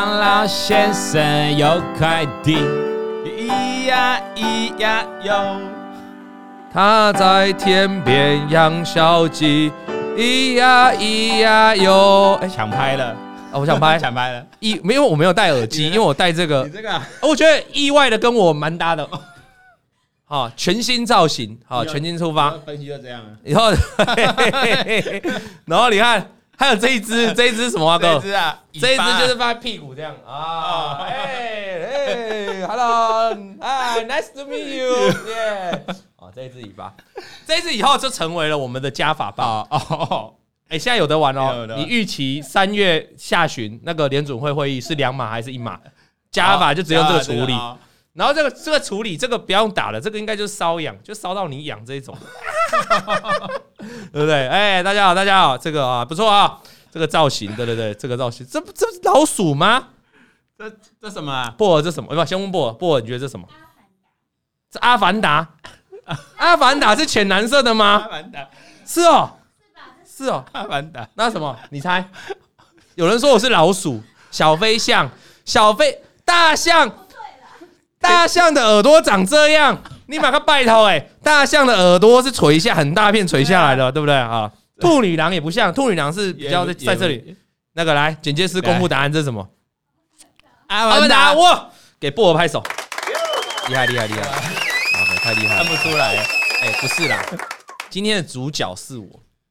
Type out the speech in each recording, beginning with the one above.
王老先生有块地，咿呀咿呀哟。他在天边养小鸡，咿呀咿呀哟。哎，抢拍了啊！我想拍，抢拍了。意没有，我没有戴耳机，因为我戴这个。你这个，我觉得意外的跟我蛮搭的。好，全新造型，好，全新出发。分析就这样。以后，然后你看，还有这一只，这一只什么啊？哥，这一只啊，这一只就是放在屁股这样啊。哎哎，Hello，哎，Nice to meet you，Yeah。啊，这一只尾巴，这一只以后就成为了我们的加法棒哦。哎，现在有得玩哦。你预期三月下旬那个联准会会议是两码还是一码？加法就只用这个处理。然后这个这个处理这个不用打了，这个应该就是瘙痒，就烧到你痒这一种，对不对？哎，大家好，大家好，这个啊不错啊，这个造型，对对对，这个造型，这这是老鼠吗？这这什么啊？布尔这什么？不，先问布尔，布尔你觉得这什么？这阿凡达，阿凡达 是浅蓝色的吗？阿凡达是哦，是哦，阿凡达那什么？你猜？有人说我是老鼠，小飞象，小飞大象。大象的耳朵长这样，你把它拜托哎！大象的耳朵是垂下很大片垂下来的，对不对啊？兔女郎也不像，兔女郎是比较在在这里。那个来，剪接师公布答案，这是什么？阿凡达，哇！给布尔拍手，厉害厉害厉害！啊，太厉害，看不出来。哎，不是啦，今天的主角是我。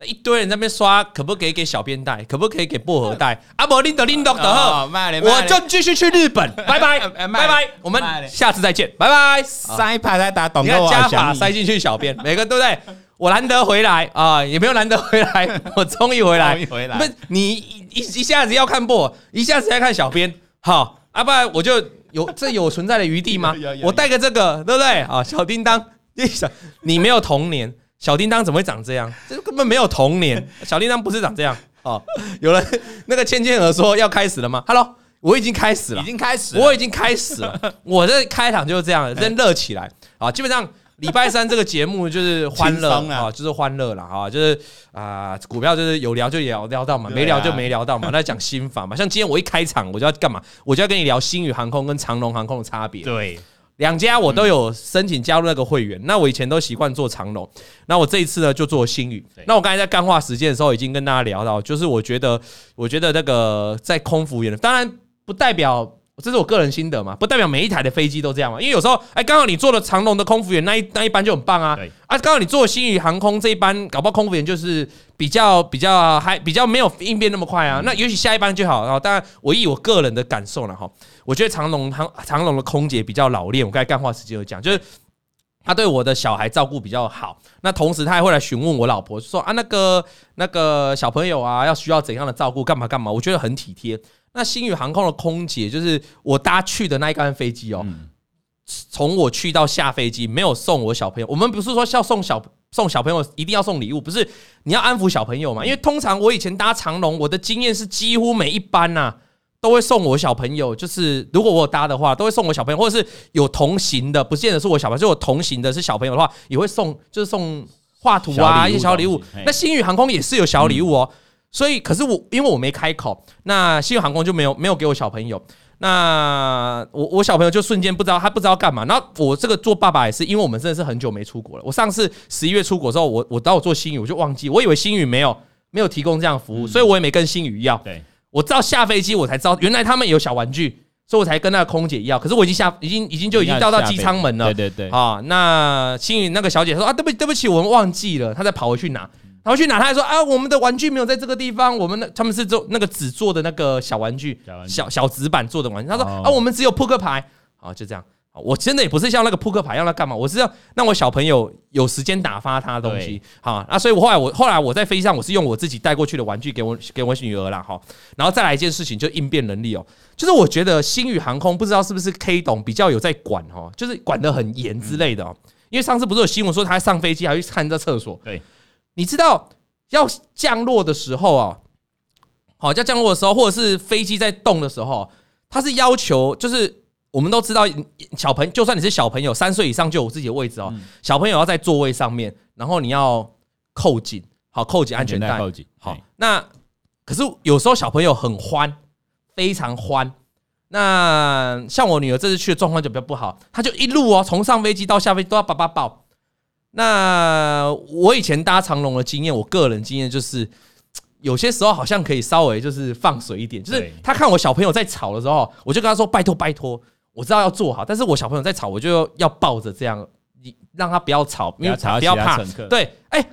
一堆人在那边刷，可不可以给小编带？可不可以给薄荷带？阿伯林德林德德赫，我就继续去日本，拜 拜拜拜，我们下次再见，拜拜。塞一排在打懂哥，你看加法塞进去，小编每个对不对？我难得回来啊，也没有难得回来，我终于回来，终于回来。不是你一一下子要看薄，一下子要看小编，好，啊不然我就有这有存在的余地吗？我带个这个，对不对？啊，小叮当，你没有童年。小叮当怎么会长这样？这根本没有童年。小叮当不是长这样哦。有人那个倩倩儿说要开始了吗？Hello，我已经开始了，已经开始了，我已经开始了。我的开场就是这样，真热起来啊！基本上礼拜三这个节目就是欢乐啊，就是欢乐了啊，就是啊，股票就是有聊就聊聊到嘛，没聊就没聊到嘛。那讲心法嘛，像今天我一开场我就要干嘛？我就要跟你聊星宇航空跟长龙航空的差别。对。两家我都有申请加入那个会员，那我以前都习惯做长龙，那我这一次呢就做星宇。那我刚才在干话时间的时候已经跟大家聊到，就是我觉得，我觉得那个在空服员，当然不代表。这是我个人心得嘛，不代表每一台的飞机都这样嘛。因为有时候，哎，刚好你做了长龙的空服员那一那一班就很棒啊。啊，刚好你坐星宇航空这一班，搞不好空服员就是比较比较还比较没有应变那么快啊。那也许下一班就好。然后，当然我以我个人的感受了哈，我觉得长隆长长隆的空姐比较老练。我刚才干话时间有讲，就是他对我的小孩照顾比较好。那同时他还会来询问我老婆说啊，那个那个小朋友啊，要需要怎样的照顾，干嘛干嘛？我觉得很体贴。那星宇航空的空姐就是我搭去的那一班飞机哦，从我去到下飞机没有送我小朋友。我们不是说要送小送小朋友一定要送礼物，不是你要安抚小朋友嘛？因为通常我以前搭长龙，我的经验是几乎每一班呐都会送我小朋友。就是如果我有搭的话，都会送我小朋友，或者是有同行的，不见得是我小朋友，就我同行的是小朋友的话，也会送，就是送画图啊一些小礼物。那星宇航空也是有小礼物哦。所以，可是我因为我没开口，那星宇航空就没有没有给我小朋友。那我我小朋友就瞬间不知道他不知道干嘛。然后我这个做爸爸也是，因为我们真的是很久没出国了。我上次十一月出国之后，我我当我做星宇，我就忘记，我以为星宇没有没有提供这样服务，所以我也没跟星宇要。对，我知道下飞机我才知道，原来他们有小玩具，所以我才跟那个空姐要。可是我已经下，已经已经就已经到到机舱门了。对对对。啊，那幸运那个小姐说啊，对不起对不起，我们忘记了，她再跑回去拿。跑回去拿，他还说啊，我们的玩具没有在这个地方，我们的他们是做那个纸做的那个小玩具，小小纸板做的玩具。他说啊，我们只有扑克牌，好就这样。我真的也不是像那个扑克牌要他干嘛，我是要让我小朋友有时间打发他的东西。好，那所以我后来我后来我在飞机上，我是用我自己带过去的玩具给我给我女儿了哈。然后再来一件事情，就应变能力哦，就是我觉得星宇航空不知道是不是 K 董比较有在管哦，就是管得很严之类的哦。因为上次不是有新闻说他上飞机还去看这厕所，对。你知道要降落的时候啊，好，要降落的时候，或者是飞机在动的时候，他是要求，就是我们都知道，小朋友就算你是小朋友，三岁以上就有自己的位置哦。小朋友要在座位上面，然后你要扣紧，好，扣紧安全带，扣紧。好，那可是有时候小朋友很欢，非常欢，那像我女儿这次去的状况就比较不好，她就一路哦，从上飞机到下飞机都要爸爸抱。那我以前搭长龙的经验，我个人经验就是，有些时候好像可以稍微就是放水一点，就是他看我小朋友在吵的时候，我就跟他说拜托拜托，我知道要做好，但是我小朋友在吵，我就要抱着这样，你让他不要吵，不要吵，不要怕，对，哎，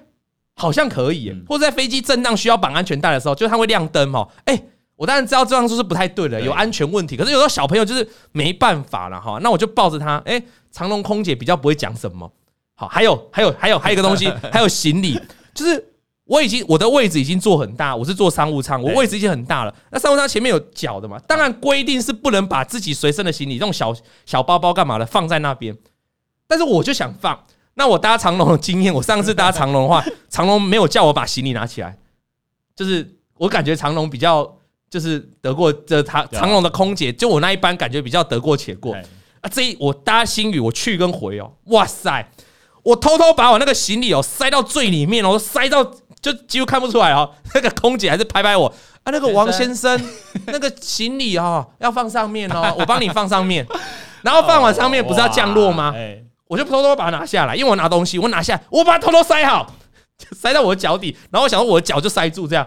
好像可以，或者在飞机震荡需要绑安全带的时候，就他会亮灯哦，哎。我当然知道这样做是不太对的，有安全问题。可是有时候小朋友就是没办法了哈，那我就抱着他。哎，长隆空姐比较不会讲什么。好，还有还有还有还有一个东西，还有行李，就是我已经我的位置已经坐很大，我是坐商务舱，我位置已经很大了。那商务舱前面有脚的嘛？当然规定是不能把自己随身的行李，这种小小包包干嘛的放在那边。但是我就想放。那我搭长龙的经验，我上次搭长龙的话，长龙没有叫我把行李拿起来，就是我感觉长龙比较。就是得过这长长龙的空姐，就我那一班感觉比较得过且过啊。这一我搭新宇，我去跟回哦，哇塞！我偷偷把我那个行李哦塞到最里面哦，塞到就几乎看不出来哦。那个空姐还是拍拍我啊，那个王先生，那个行李哦要放上面哦，我帮你放上面。然后放完上面不是要降落吗？我就偷偷把它拿下来，因为我拿东西，我拿下来，我把它偷偷塞好，塞到我的脚底，然后我想说我的脚就塞住这样。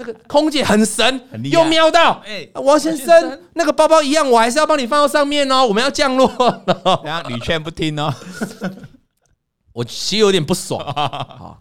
那个空姐很神，又瞄到，哎，王先生，那个包包一样，我还是要帮你放到上面哦。我们要降落了，然后屡劝不听哦，我其实有点不爽啊，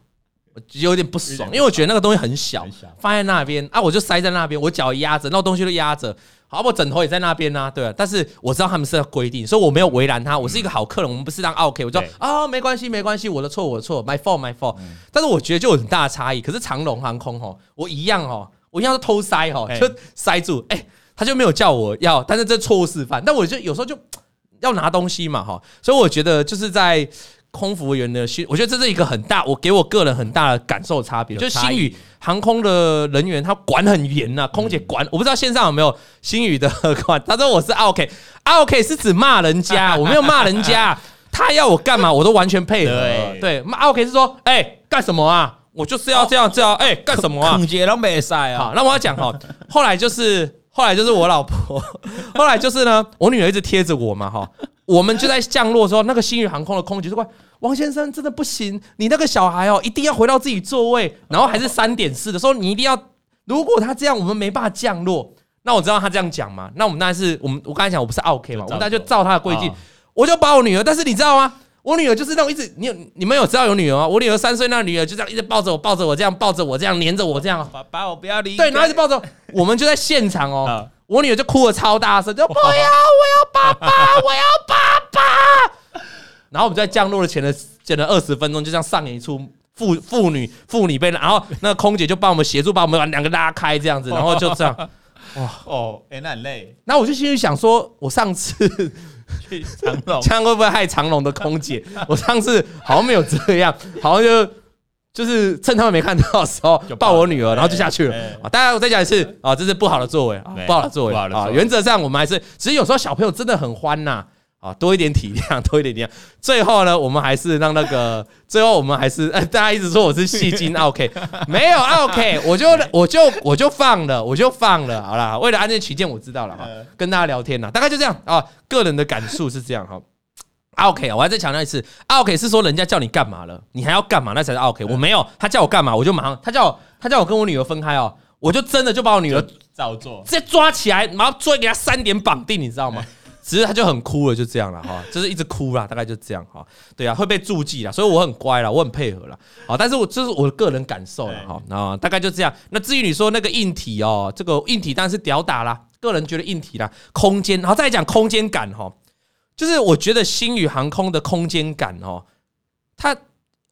我有点不爽，因为我觉得那个东西很小，放在那边啊，我就塞在那边，我脚压着，那个东西都压着。好，我枕头也在那边呢，对啊，但是我知道他们是要规定，所以我没有为难他。我是一个好客人，我们不是当 OK，我说啊，没关系，没关系，我的错，我的错，my fault，my fault。但是我觉得就有很大的差异。可是长龙航空哦，我一样哦，我一样是偷塞哦，就塞住，哎，他就没有叫我要，但是这错误示范。但我就有时候就要拿东西嘛哈，所以我觉得就是在。空服员的训，我觉得这是一个很大，我给我个人很大的感受差别。就是星宇航空的人员，他管很严呐，空姐管，我不知道线上有没有星宇的管。他说我是 OK，OK 是指骂人家，我没有骂人家，他要我干嘛，我都完全配合。对，骂 OK 是说，哎，干什么啊？我就是要这样这样，哎，干什么啊？空姐都没塞啊。好，那我要讲哈，后来就是后来就是我老婆，后来就是呢，我女儿一直贴着我嘛哈，我们就在降落的时候，那个星宇航空的空姐就说。王先生真的不行，你那个小孩哦，一定要回到自己座位，然后还是三点四的时候，你一定要。如果他这样，我们没办法降落。那我知道他这样讲嘛？那我们当然是我们我刚才讲我不是 OK 嘛，我们大家就照他的规矩。我就把我女儿，但是你知道吗？我女儿就是那种一直，你有你们有知道有女儿吗？我女儿三岁，那女儿就这样一直抱着我，抱着我这样抱着我这样黏着我这样，把把我不要离。对，然后一直抱着我们就在现场哦，我女儿就哭的超大声，就 不要，我要爸爸，我要爸爸。然后我们在降落的前的前的二十分钟，就这样上演一出父父女父女被，然后那空姐就帮我们协助，把我们两个拉开这样子，然后就这样，哇哦，哎，那很累。那我就心里想说，我上次 去长隆，这样会不会害长隆的空姐？我上次好像没有这样，好像就就是趁他们没看到的时候抱我女儿，然后就下去了。啊，大家我再讲一次啊，这是不好的作为，不好的作为啊。原则上我们还是，只是有时候小朋友真的很欢呐。啊，多一点体谅，多一点体谅。最后呢，我们还是让那个，最后我们还是，大家一直说我是戏精，OK，没有 OK，我就我就我就放了，我就放了，好啦，为了安全起见，我知道了哈，跟大家聊天了，大概就这样啊，个人的感受是这样哈。OK，我还再强调一次，OK 是说人家叫你干嘛了，你还要干嘛，那才是 OK。我没有，他叫我干嘛，我就马上，他叫我，他叫我跟我女儿分开哦，我就真的就把我女儿照做，直接抓起来，然后追给他三点绑定，你知道吗？只是他就很哭了，就这样了哈，就是一直哭啦，大概就这样哈。对啊，会被注记啦，所以我很乖啦，我很配合啦。好，但是我这是我的个人感受了哈。啊，大概就这样。那至于你说那个硬体哦，这个硬体当然是屌打啦。个人觉得硬体啦，空间，然后再讲空间感哈，就是我觉得星宇航空的空间感哦，他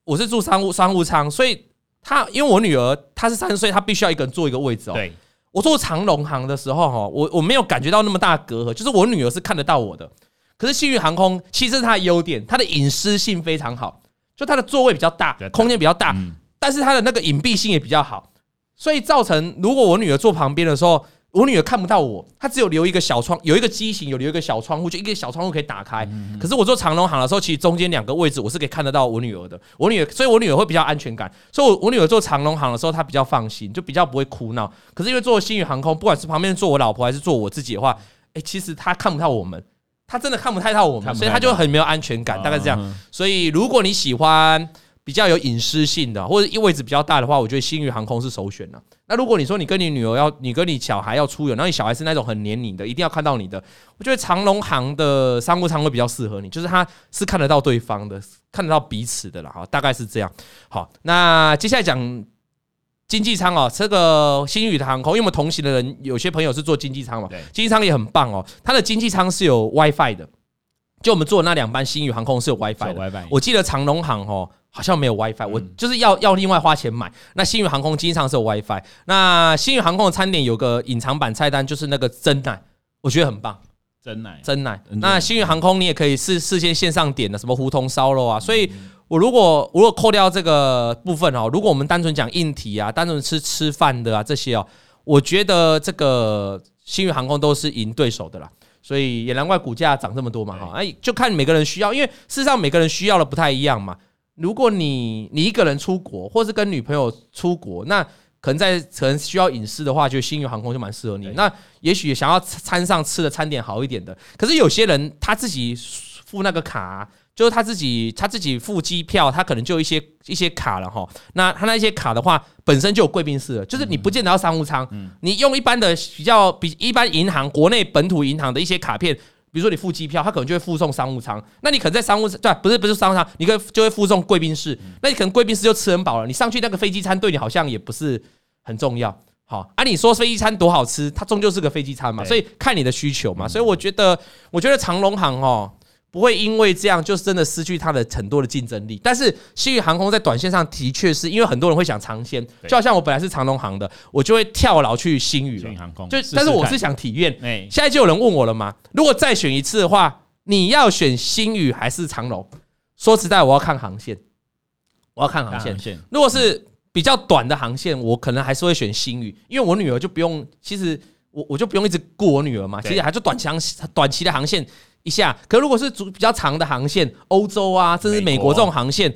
我是住商务商务舱，所以他因为我女儿她是三岁，她必须要一个人坐一个位置哦。对。我坐长龙航的时候，哈，我我没有感觉到那么大隔阂，就是我女儿是看得到我的。可是星宇航空其实是它的优点，它的隐私性非常好，就它的座位比较大，空间比较大，但是它的那个隐蔽性也比较好，所以造成如果我女儿坐旁边的时候。我女儿看不到我，她只有留一个小窗，有一个机型有留一个小窗户，就一个小窗户可以打开。可是我坐长龙航的时候，其实中间两个位置我是可以看得到我女儿的。我女儿，所以我女儿会比较安全感。所以我我女儿坐长龙航的时候，她比较放心，就比较不会哭闹。可是因为坐星宇航空，不管是旁边坐我老婆还是坐我自己的话，哎，其实她看不到我们，她真的看不太到我们，所以她就很没有安全感，大概是这样。所以如果你喜欢。比较有隐私性的，或者位置比较大的话，我觉得星宇航空是首选的。那如果你说你跟你女儿要，你跟你小孩要出游，然后你小孩是那种很黏你的，一定要看到你的，我觉得长龙航的商务舱会比较适合你，就是它是看得到对方的，看得到彼此的了。哈，大概是这样。好，那接下来讲经济舱哦，这个星宇的航空，因为我们同行的人有些朋友是做经济舱嘛，经济舱也很棒哦，它的经济舱是有 WiFi 的，就我们坐的那两班新宇航空是有 WiFi 的。WiFi，我记得长龙航哦。好像没有 WiFi，我就是要要另外花钱买。那新宇航空经常是有 WiFi。那新宇航空的餐点有个隐藏版菜单，就是那个真奶，我觉得很棒。真奶，真奶。那新宇航空你也可以事事先线上点的，什么胡同烧肉啊。所以我如果如果扣掉这个部分哦，如果我们单纯讲硬体啊，单纯吃吃饭的啊这些哦，我觉得这个新宇航空都是赢对手的啦。所以也难怪股价涨这么多嘛哈。哎，就看每个人需要，因为事实上每个人需要的不太一样嘛。如果你你一个人出国，或是跟女朋友出国，那可能在可能需要隐私的话，就星宇航空就蛮适合你。那也许想要餐上吃的餐点好一点的，可是有些人他自己付那个卡，就是他自己他自己付机票，他可能就一些一些卡了哈。那他那些卡的话，本身就有贵宾室了，就是你不见得要商务舱，你用一般的比较比一般银行国内本土银行的一些卡片。比如说你付机票，他可能就会附送商务舱。那你可能在商务对，不是不是商务舱，你可以就会附送贵宾室。那你可能贵宾室就吃很饱了，你上去那个飞机餐对你好像也不是很重要。好，啊，你说飞机餐多好吃，它终究是个飞机餐嘛，所以看你的需求嘛。所以我觉得，我觉得长龙航哦。不会因为这样就真的失去它的很多的竞争力，但是星宇航空在短线上的确是因为很多人会想尝鲜，就好像我本来是长荣航的，我就会跳牢去新宇了。就但是我是想体验。现在就有人问我了嘛，如果再选一次的话，你要选新宇还是长荣？说实在，我要看航线，我要看航线。如果是比较短的航线，我可能还是会选新宇，因为我女儿就不用，其实我我就不用一直顾我女儿嘛，其实还是短长短期的航线。一下，可如果是主比较长的航线，欧洲啊，甚至美国这种航线，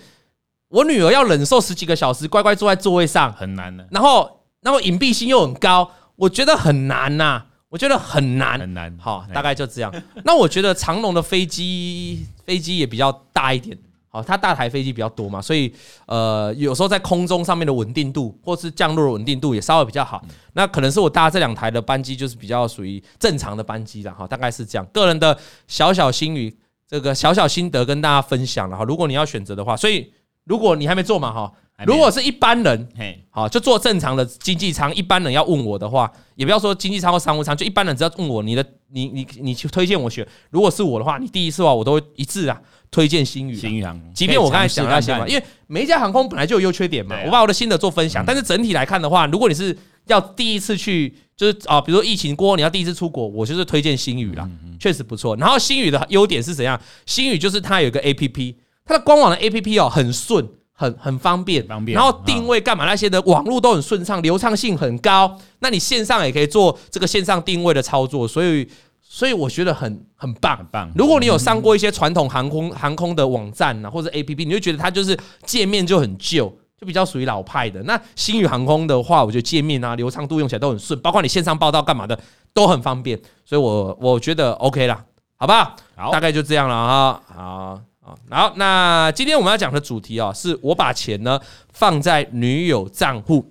我女儿要忍受十几个小时，乖乖坐在座位上，很难的。然后，然后隐蔽性又很高，我觉得很难呐，我觉得很难，很难。好，大概就这样。那我觉得长龙的飞机，飞机也比较大一点。好，它大台飞机比较多嘛，所以呃，有时候在空中上面的稳定度，或是降落的稳定度也稍微比较好。那可能是我搭这两台的班机就是比较属于正常的班机了哈，大概是这样。个人的小小心语，这个小小心得跟大家分享了哈。如果你要选择的话，所以如果你还没做嘛哈，如果是一般人，好就做正常的经济舱。一般人要问我的话，也不要说经济舱或商务舱，就一般人只要问我你的，你你你去推荐我选。如果是我的话，你第一次的话我都会一致啊。推荐新宇，新宇航空，即便我刚才讲那些嘛，因为每一家航空本来就有优缺点嘛。我把我的心得做分享，但是整体来看的话，如果你是要第一次去，就是啊，比如说疫情过后你要第一次出国，我就是推荐新宇啦，确实不错。然后新宇的优点是怎样？新宇就是它有一个 APP，它的官网的 APP 哦很顺，很很方便，方便。然后定位干嘛那些的网络都很顺畅，流畅性很高。那你线上也可以做这个线上定位的操作，所以。所以我觉得很很棒，很棒。如果你有上过一些传统航空航空的网站啊，或者 APP，你就觉得它就是界面就很旧，就比较属于老派的。那星宇航空的话，我觉得界面啊、流畅度用起来都很顺，包括你线上报道干嘛的都很方便。所以我我觉得 OK 啦，好不好？好，大概就这样了啊。好，好，好。那今天我们要讲的主题啊，是我把钱呢放在女友账户。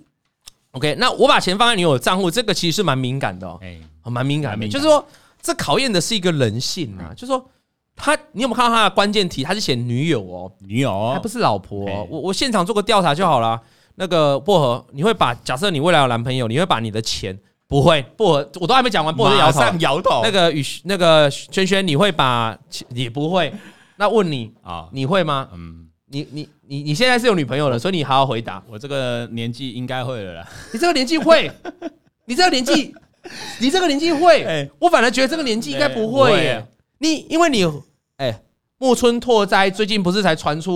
OK，那我把钱放在女友账户，这个其实是蛮敏感的哦，哎，蛮敏感的，就是说。这考验的是一个人性啊，就是说他，你有没有看到他的关键题？他是写女友哦，女友还不是老婆。我我现场做个调查就好了。那个薄荷，你会把假设你未来有男朋友，你会把你的钱不会？薄荷我都还没讲完，薄荷摇头摇头。那个雨那个轩轩，你会把也不会？那问你啊，你会吗？嗯，你你你你现在是有女朋友了，所以你好好回答。我这个年纪应该会了啦。你这个年纪会？你这个年纪？你这个年纪会、欸，我反而觉得这个年纪应该不会耶、欸。你因为你，哎、欸，木村拓哉最近不是才传出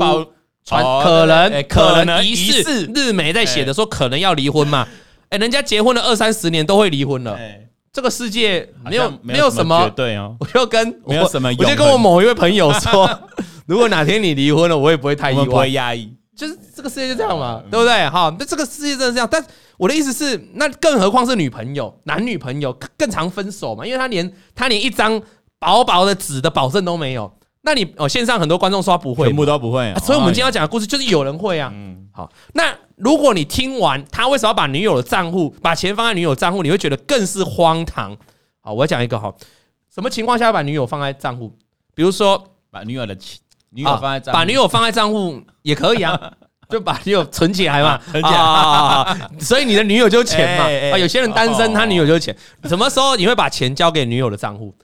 传可能、欸、可能疑似日媒在写的说可能要离婚嘛？哎、欸，人家结婚了二三十年都会离婚了、欸，这个世界没有没有什么对哦。我就跟没有什么，我就跟我某一位朋友说，如果哪天你离婚了，我也不会太意外，不会压抑。就是这个世界就这样嘛，对不对？哈，那这个世界真的这样，但。我的意思是，那更何况是女朋友、男女朋友更常分手嘛？因为他连他连一张薄薄的纸的保证都没有。那你哦，线上很多观众说他不会，全部都不会。所以我们今天要讲的故事就是有人会啊。嗯，好，那如果你听完他为什么要把女友的账户把钱放在女友账户，你会觉得更是荒唐。好，我要讲一个哈，什么情况下要把女友放在账户？比如说把女友的钱，女友放在把女友放在账户也可以啊。就把女友存起来嘛，存起来，啊，所以你的女友就是钱嘛。啊，有些人单身，他女友就是钱。什么时候你会把钱交给女友的账户？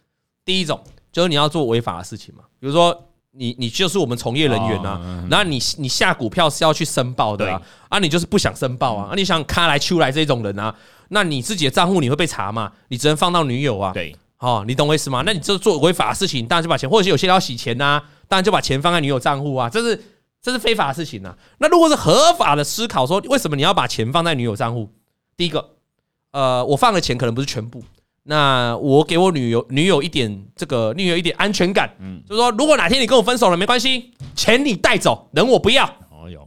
第一种就是你要做违法的事情嘛，比如说你你就是我们从业人员啊，然后你你下股票是要去申报的啊，啊，你就是不想申报啊，啊，你想卡来出来这种人啊，那你自己的账户你会被查嘛？你只能放到女友啊，对，哦，你懂我意思吗？那你就做违法的事情，当然就把钱，或者是有些人要洗钱呐，当然就把钱放在女友账户啊，这是。这是非法的事情呐、啊。那如果是合法的思考，说为什么你要把钱放在女友账户？第一个，呃，我放的钱可能不是全部。那我给我女友女友一点这个女友一点安全感，嗯，就是说，如果哪天你跟我分手了，没关系，钱你带走，人我不要。哦哟，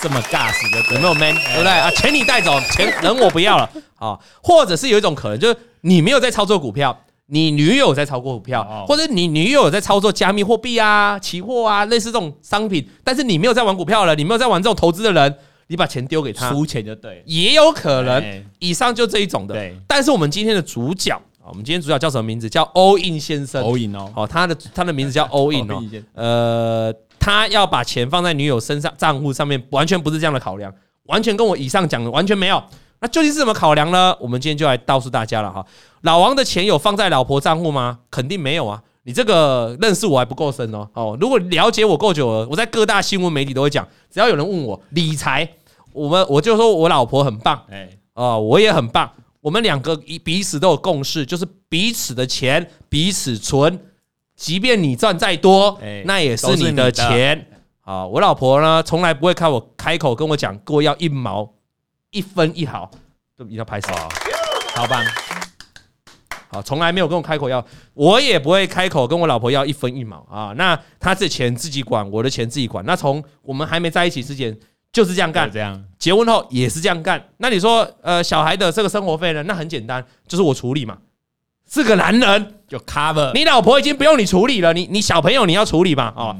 这么尬死的，有没有 man？对不对啊？钱你带走，钱人我不要了啊。或者是有一种可能，就是你没有在操作股票。你女友在操作股票，或者你女友在操作加密货币啊、期货啊，类似这种商品，但是你没有在玩股票了，你没有在玩这种投资的人，你把钱丢给他，输钱就对，也有可能。以上就这一种的。对，但是我们今天的主角啊，我们今天主角叫什么名字？叫 All In 先生。All In 哦，哦，他的他的名字叫 All In 哦。呃，他要把钱放在女友身上账户上面，完全不是这样的考量，完全跟我以上讲的完全没有。那究竟是怎么考量呢？我们今天就来告诉大家了哈。老王的钱有放在老婆账户吗？肯定没有啊！你这个认识我还不够深哦。哦，如果了解我够久了，我在各大新闻媒体都会讲，只要有人问我理财，我们我就说我老婆很棒，哎，哦，我也很棒。我们两个彼此都有共识，就是彼此的钱彼此存，即便你赚再多，那也是你的钱。啊，我老婆呢，从来不会看我开口跟我讲过要一毛。一分一毫都一定要拍手，好棒！好，从来没有跟我开口要，我也不会开口跟我老婆要一分一毛啊。那他这钱自己管，我的钱自己管。那从我们还没在一起之前就是这样干，这样结婚后也是这样干。那你说，呃，小孩的这个生活费呢？那很简单，就是我处理嘛。是个男人就 cover，你老婆已经不用你处理了，你你小朋友你要处理嘛？哦，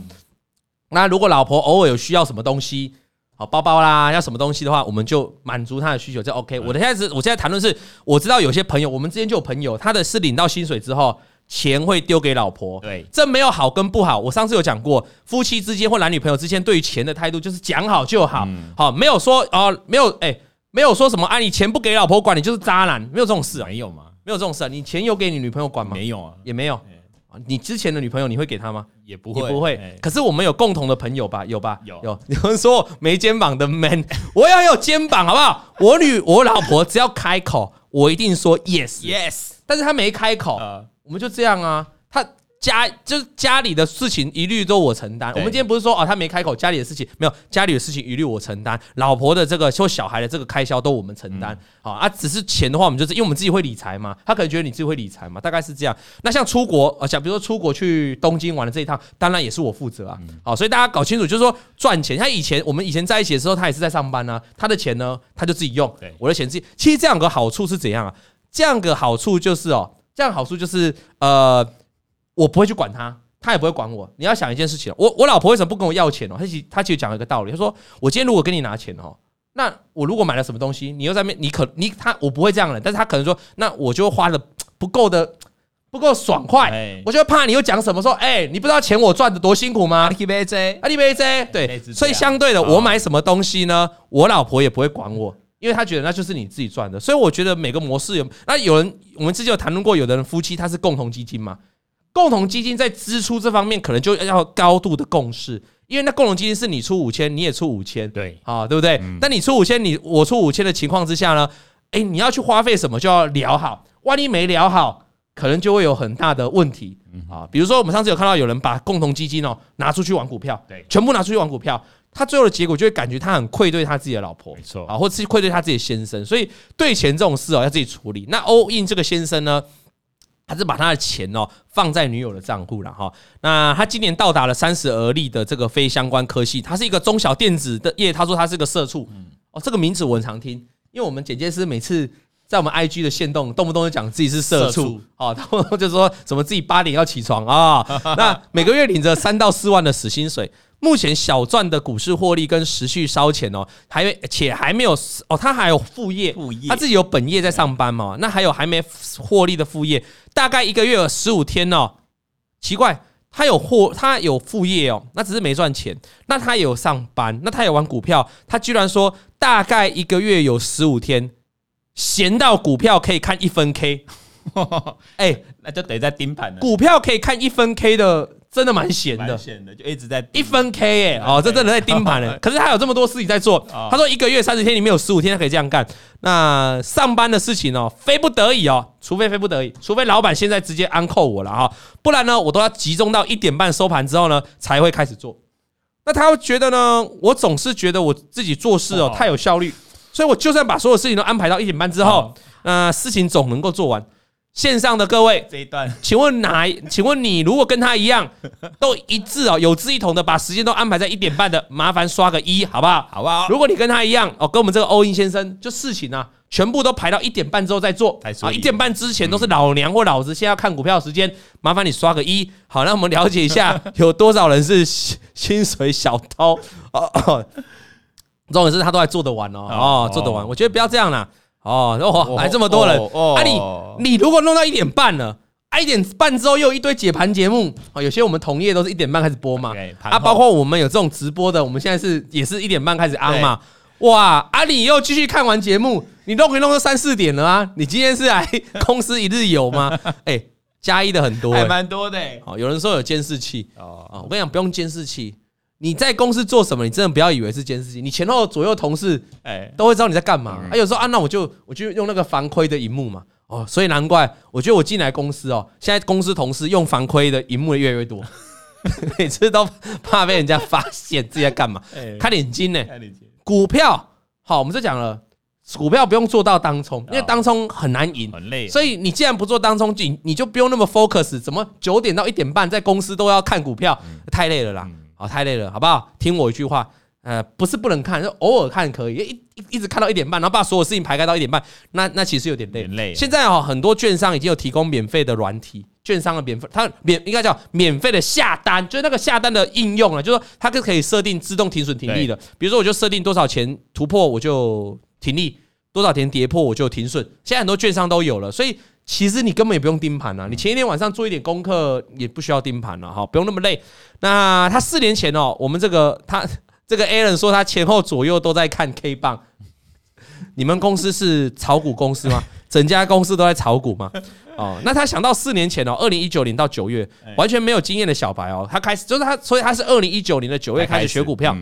那如果老婆偶尔有需要什么东西？好包包啦，要什么东西的话，我们就满足他的需求，就 OK。我的现在是，我现在谈论是，我知道有些朋友，我们之间就有朋友，他的是领到薪水之后，钱会丢给老婆。对，这没有好跟不好。我上次有讲过，夫妻之间或男女朋友之间对于钱的态度就是讲好就好，好没有说哦，没有哎，没有说什么啊，你钱不给老婆管，你就是渣男，没有这种事啊，没有吗？没有这种事啊，你钱有给你女朋友管吗？没有啊，也没有。你之前的女朋友你会给她吗？也不会，也不会。可是我们有共同的朋友吧？有吧？有有。有人说没肩膀的 man，我要有肩膀好不好？我女我老婆只要开口，我一定说 yes yes。但是她没开口，我们就这样啊。她。家就是家里的事情一律都我承担。我们今天不是说哦，他没开口，家里的事情没有，家里的事情一律我承担。老婆的这个说小孩的这个开销都我们承担。好啊，只是钱的话，我们就是因为我们自己会理财嘛。他可能觉得你自己会理财嘛，大概是这样。那像出国啊，像比如说出国去东京玩的这一趟，当然也是我负责啊。好，所以大家搞清楚，就是说赚钱。他以前我们以前在一起的时候，他也是在上班啊。他的钱呢，他就自己用。我的钱自己。其实这样个好处是怎样啊？这样个好处就是哦，这样好处就是呃，我不会去管他。他也不会管我。你要想一件事情，我我老婆为什么不跟我要钱哦？他其实他其实讲了一个道理，他说我今天如果跟你拿钱哦，那我如果买了什么东西，你又在面，你可你他我不会这样的，但是他可能说，那我就花的 不够的不够爽快，我就怕你又讲什么说，哎，你不知道钱我赚的多辛苦吗？阿里贝 J，阿里贝 J，对，所以相对的，我买什么东西呢？我老婆也不会管我，因为她觉得那就是你自己赚的。所以我觉得每个模式有，那有人我们之前有谈论过，有的人夫妻他是共同基金嘛。共同基金在支出这方面可能就要高度的共识，因为那共同基金是你出五千，你也出五千，对，啊，对不对？但你出五千，你我出五千的情况之下呢，诶，你要去花费什么就要聊好，万一没聊好，可能就会有很大的问题啊。比如说我们上次有看到有人把共同基金哦拿出去玩股票，对，全部拿出去玩股票，他最后的结果就会感觉他很愧对他自己的老婆，没错啊，或是愧对他自己的先生，所以对钱这种事哦要自己处理。那 all in 这个先生呢？他是把他的钱哦放在女友的账户了哈。那他今年到达了三十而立的这个非相关科系，他是一个中小电子的业。他说他是个社畜，哦，这个名字我很常听，因为我们剪接师每次在我们 IG 的线动，动不动就讲自己是社畜，哦，动不动就说什么自己八点要起床啊。那每个月领着三到四万的死薪水。目前小赚的股市获利跟持续烧钱哦，还且还没有哦，他还有副业，副业他自己有本业在上班嘛，那还有还没获利的副业，大概一个月有十五天哦。奇怪，他有货，他有副业哦，那只是没赚钱。那他有上班，那他有玩股票，他居然说大概一个月有十五天闲到股票可以看一分 K，哎、欸，那就得在盯盘了。股票可以看一分 K 的。真的蛮闲的，闲的就一直在一分 K 哎哦，这真的在盯盘呢。可是他有这么多事情在做。他说一个月三十天里面有十五天他可以这样干。那上班的事情哦，非不得已哦，除非非不得已，除非老板现在直接安扣我了哈，不然呢，我都要集中到一点半收盘之后呢才会开始做。那他会觉得呢，我总是觉得我自己做事哦太有效率，所以我就算把所有事情都安排到一点半之后，那事情总能够做完。线上的各位，这一段，请问哪？请问你如果跟他一样，都一致哦，有志一同的把时间都安排在一点半的，麻烦刷个一，好不好？好不好？如果你跟他一样哦，跟我们这个欧英先生，就事情啊，全部都排到一点半之后再做，啊，一点半之前都是老娘或老子现在要看股票的时间，麻烦你刷个一。好，那我们了解一下，有多少人是薪水小偷？哦，重点是他都还做得完哦，哦，做得完。我觉得不要这样啦。哦，哦，来这么多人啊！你你如果弄到一点半了，啊，一点半之后又有一堆解盘节目啊，有些我们同业都是一点半开始播嘛，啊，包括我们有这种直播的，我们现在是也是一点半开始安嘛，哇！啊，你又继续看完节目，你都可以弄到三四点了啊！你今天是来公司一日游吗？哎，加一的很多，还蛮多的。哦，有人说有监视器哦，我跟你讲，不用监视器。你在公司做什么？你真的不要以为是监视器，你前后左右同事哎都会知道你在干嘛。啊，有时候啊，那我就我就用那个防窥的荧幕嘛。哦，所以难怪我觉得我进来公司哦，现在公司同事用防窥的荧幕越来越多，每次都怕被人家发现自己在干嘛。看眼睛呢，股票好，我们就讲了，股票不用做到当冲，因为当冲很难赢，很累。所以你既然不做当冲，你你就不用那么 focus。怎么九点到一点半在公司都要看股票，太累了啦。好，太累了，好不好？听我一句话，呃，不是不能看，就偶尔看可以，一一一直看到一点半，然后把所有事情排开到一点半，那那其实有点累。累。现在哦，很多券商已经有提供免费的软体，券商的免费，它免应该叫免费的下单，就是那个下单的应用啊，就是说它是可以设定自动停损停利的。比如说，我就设定多少钱突破我就停利，多少钱跌破我就停损。现在很多券商都有了，所以。其实你根本也不用盯盘啊，你前一天晚上做一点功课也不需要盯盘了哈，不用那么累。那他四年前哦，我们这个他 这个 Alan 说他前后左右都在看 K 棒，你们公司是炒股公司吗？整家公司都在炒股吗？哦，那他想到四年前哦，二零一九年到九月，完全没有经验的小白哦，他开始就是他，所以他是二零一九年的九月开始学股票。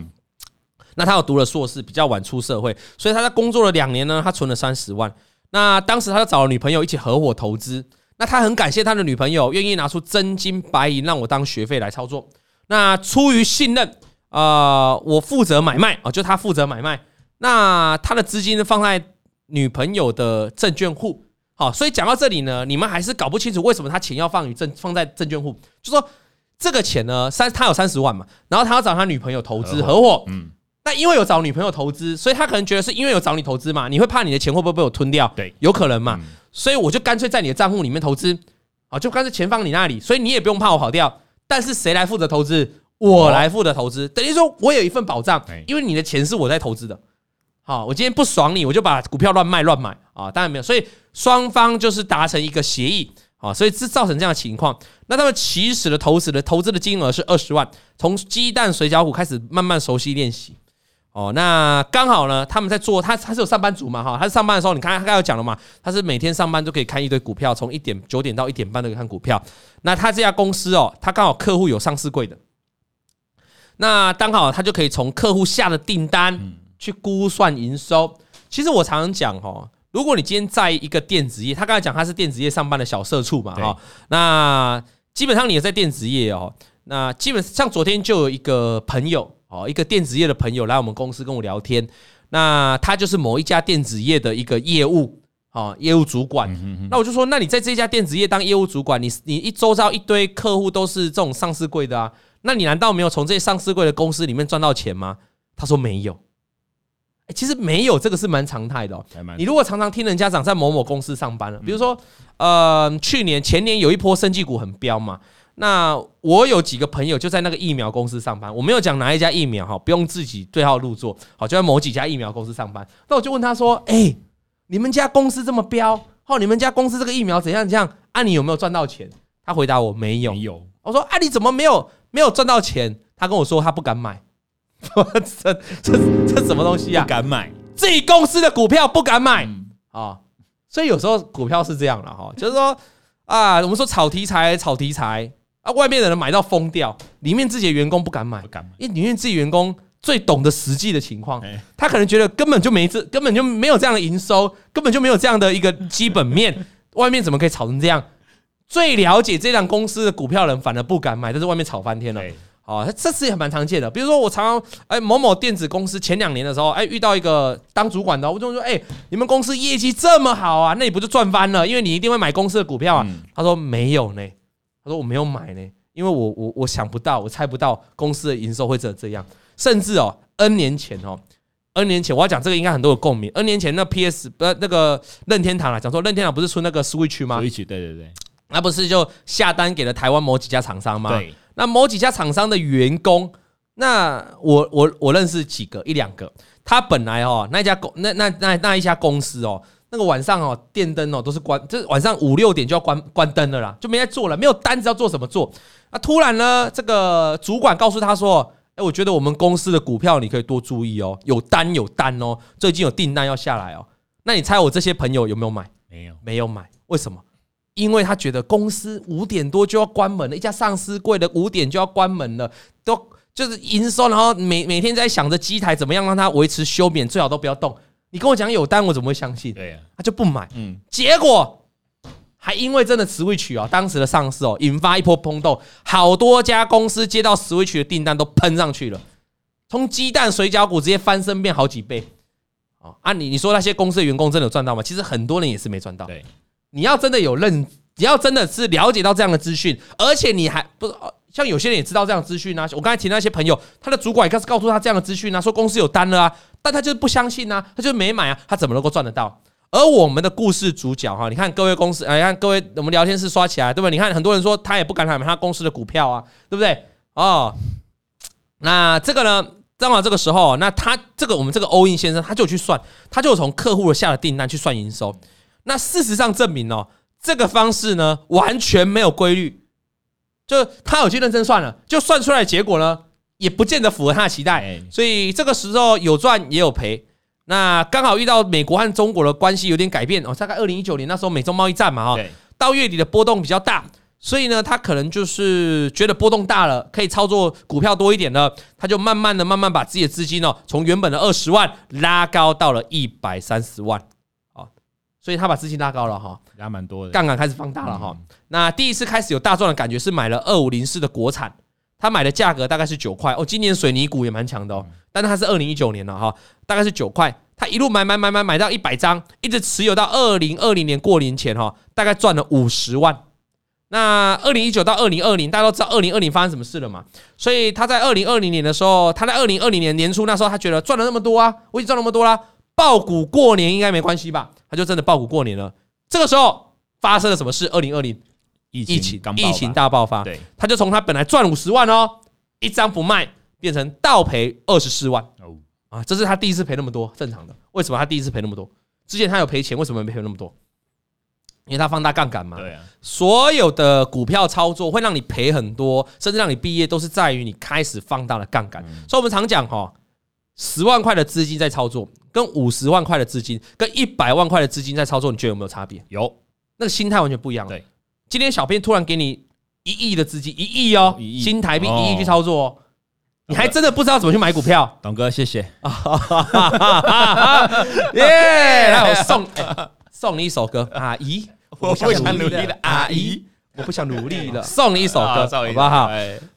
那他有读了硕士，比较晚出社会，所以他在工作了两年呢，他存了三十万。那当时他就找了女朋友一起合伙投资，那他很感谢他的女朋友愿意拿出真金白银让我当学费来操作。那出于信任，呃，我负责买卖啊，就他负责买卖。那他的资金放在女朋友的证券户，好，所以讲到这里呢，你们还是搞不清楚为什么他钱要放于证放在证券户，就说这个钱呢，三他有三十万嘛，然后他要找他女朋友投资合伙，嗯。那因为有找女朋友投资，所以他可能觉得是因为有找你投资嘛，你会怕你的钱会不会被我吞掉？对，有可能嘛。所以我就干脆在你的账户里面投资，啊，就干脆钱放你那里，所以你也不用怕我跑掉。但是谁来负责投资？我来负责投资，等于说我有一份保障，因为你的钱是我在投资的。好，我今天不爽你，我就把股票乱卖乱买啊，当然没有。所以双方就是达成一个协议啊，所以是造成这样的情况。那他们起始的投资的投资的金额是二十万，从鸡蛋水饺股开始慢慢熟悉练习。哦，那刚好呢，他们在做，他他是有上班族嘛，哈，他是上班的时候，你看他刚刚有讲了嘛，他是每天上班都可以看一堆股票，从一点九点到一点半都可以看股票。那他这家公司哦，他刚好客户有上市柜的，那刚好他就可以从客户下的订单去估算营收。其实我常常讲哦，如果你今天在一个电子业，他刚才讲他是电子业上班的小社畜嘛，哈，那基本上你也在电子业哦，那基本上昨天就有一个朋友。哦，一个电子业的朋友来我们公司跟我聊天，那他就是某一家电子业的一个业务哦，业务主管。那我就说，那你在这家电子业当业务主管，你你一周遭一堆客户都是这种上市柜的啊，那你难道没有从这些上市柜的公司里面赚到钱吗？他说没有。其实没有这个是蛮常态的哦。你如果常常听人家讲在某某公司上班了，比如说呃，去年前年有一波生技股很飙嘛。那我有几个朋友就在那个疫苗公司上班，我没有讲哪一家疫苗哈，不用自己对号入座，好，就在某几家疫苗公司上班。那我就问他说：“哎，你们家公司这么标，哦，你们家公司这个疫苗怎样怎样？啊，你有没有赚到钱？”他回答我：“没有。”有。我说：“啊，你怎么没有没有赚到钱？”他跟我说：“他不敢买。”这这这什么东西啊？不敢买自己公司的股票不敢买啊！所以有时候股票是这样了哈，就是说啊，我们说炒题材，炒题材。啊！外面的人买到疯掉，里面自己的员工不敢买，不敢买，因为里面自己员工最懂得实际的情况，他可能觉得根本就没这，根本就没有这样的营收，根本就没有这样的一个基本面，外面怎么可以炒成这样？最了解这辆公司的股票的人反而不敢买，但是外面炒翻天了。哦，这次也蛮常见的。比如说我常常哎，某某电子公司前两年的时候，哎，遇到一个当主管的，我就说，哎，你们公司业绩这么好啊，那你不就赚翻了？因为你一定会买公司的股票啊。他说没有呢。他说我没有买呢，因为我我我想不到，我猜不到公司的营收会这这样，甚至哦，N 年前哦，N 年前我要讲这个应该很多有共鸣。N 年前那 PS 不那个任天堂啊，讲说任天堂不是出那个 Switch 吗？Switch 对对对，那不是就下单给了台湾某几家厂商吗？对，那某几家厂商的员工，那我我我认识几个一两个，他本来哦那家公那那那那一家公司哦。那个晚上哦，电灯哦都是关，这晚上五六点就要关关灯了啦，就没在做了，没有单子要做什么做？啊，突然呢，这个主管告诉他说：“哎，我觉得我们公司的股票你可以多注意哦，有单有单哦，最近有订单要下来哦。那你猜我这些朋友有没有买？没有，没有买。为什么？因为他觉得公司五点多就要关门了，一家上市柜的五点就要关门了，都就是营收，然后每每天在想着机台怎么样让它维持休眠，最好都不要动。”你跟我讲有单，我怎么会相信？对呀，他就不买。嗯，结果还因为真的 Switch 哦，当时的上市哦，引发一波轰动，好多家公司接到 Switch 的订单都喷上去了，从鸡蛋水饺股直接翻身变好几倍。哦啊，你你说那些公司的员工真的有赚到吗？其实很多人也是没赚到。对，你要真的有认，你要真的是了解到这样的资讯，而且你还不像有些人也知道这样资讯啊。我刚才提那些朋友，他的主管也开始告诉他这样的资讯啊，说公司有单了啊。但他就是不相信啊，他就没买啊，他怎么能够赚得到？而我们的故事主角哈，你看各位公司，哎，看各位，我们聊天室刷起来，对不对？你看很多人说他也不敢买他公司的股票啊，对不对？哦，那这个呢，正好这个时候，那他这个我们这个欧印先生他就去算，他就从客户的下的订单去算营收。那事实上证明哦，这个方式呢完全没有规律，就他有去认真算了，就算出来的结果呢。也不见得符合他的期待，所以这个时候有赚也有赔。那刚好遇到美国和中国的关系有点改变哦，大概二零一九年那时候美中贸易战嘛哈，到月底的波动比较大，所以呢，他可能就是觉得波动大了，可以操作股票多一点了，他就慢慢的、慢慢把自己的资金哦，从原本的二十万拉高到了一百三十万啊，所以他把资金拉高了哈，拉蛮多的，杠杆开始放大了哈。那第一次开始有大赚的感觉是买了二五零四的国产。他买的价格大概是九块哦，今年水泥股也蛮强的哦，但是他是二零一九年了哈，大概是九块，他一路买买买买买到一百张，一直持有到二零二零年过年前哈，大概赚了五十万。那二零一九到二零二零，大家都知道二零二零发生什么事了嘛？所以他在二零二零年的时候，他在二零二零年年初那时候，他觉得赚了那么多啊，我已经赚那么多啦，抱股过年应该没关系吧？他就真的爆股过年了。这个时候发生了什么事？二零二零。疫情疫情大爆发，对，他就从他本来赚五十万哦，一张不卖，变成倒赔二十四万哦啊，这是他第一次赔那么多，正常的。为什么他第一次赔那么多？之前他有赔钱，为什么没赔那么多？因为他放大杠杆嘛。对啊，所有的股票操作会让你赔很多，甚至让你毕业，都是在于你开始放大了杠杆。所以我们常讲哈，十万块的资金在操作，跟五十万块的资金，跟一百万块的资金在操作，你觉得有没有差别？有，那个心态完全不一样。对。今天小编突然给你一亿的资金，一亿哦，新台币一亿去操作哦，你还真的不知道怎么去买股票，董哥，谢谢 耶！来，我送送你一首歌，阿姨，我不想努力了阿姨，我不想努力了，送你一首歌，好不好？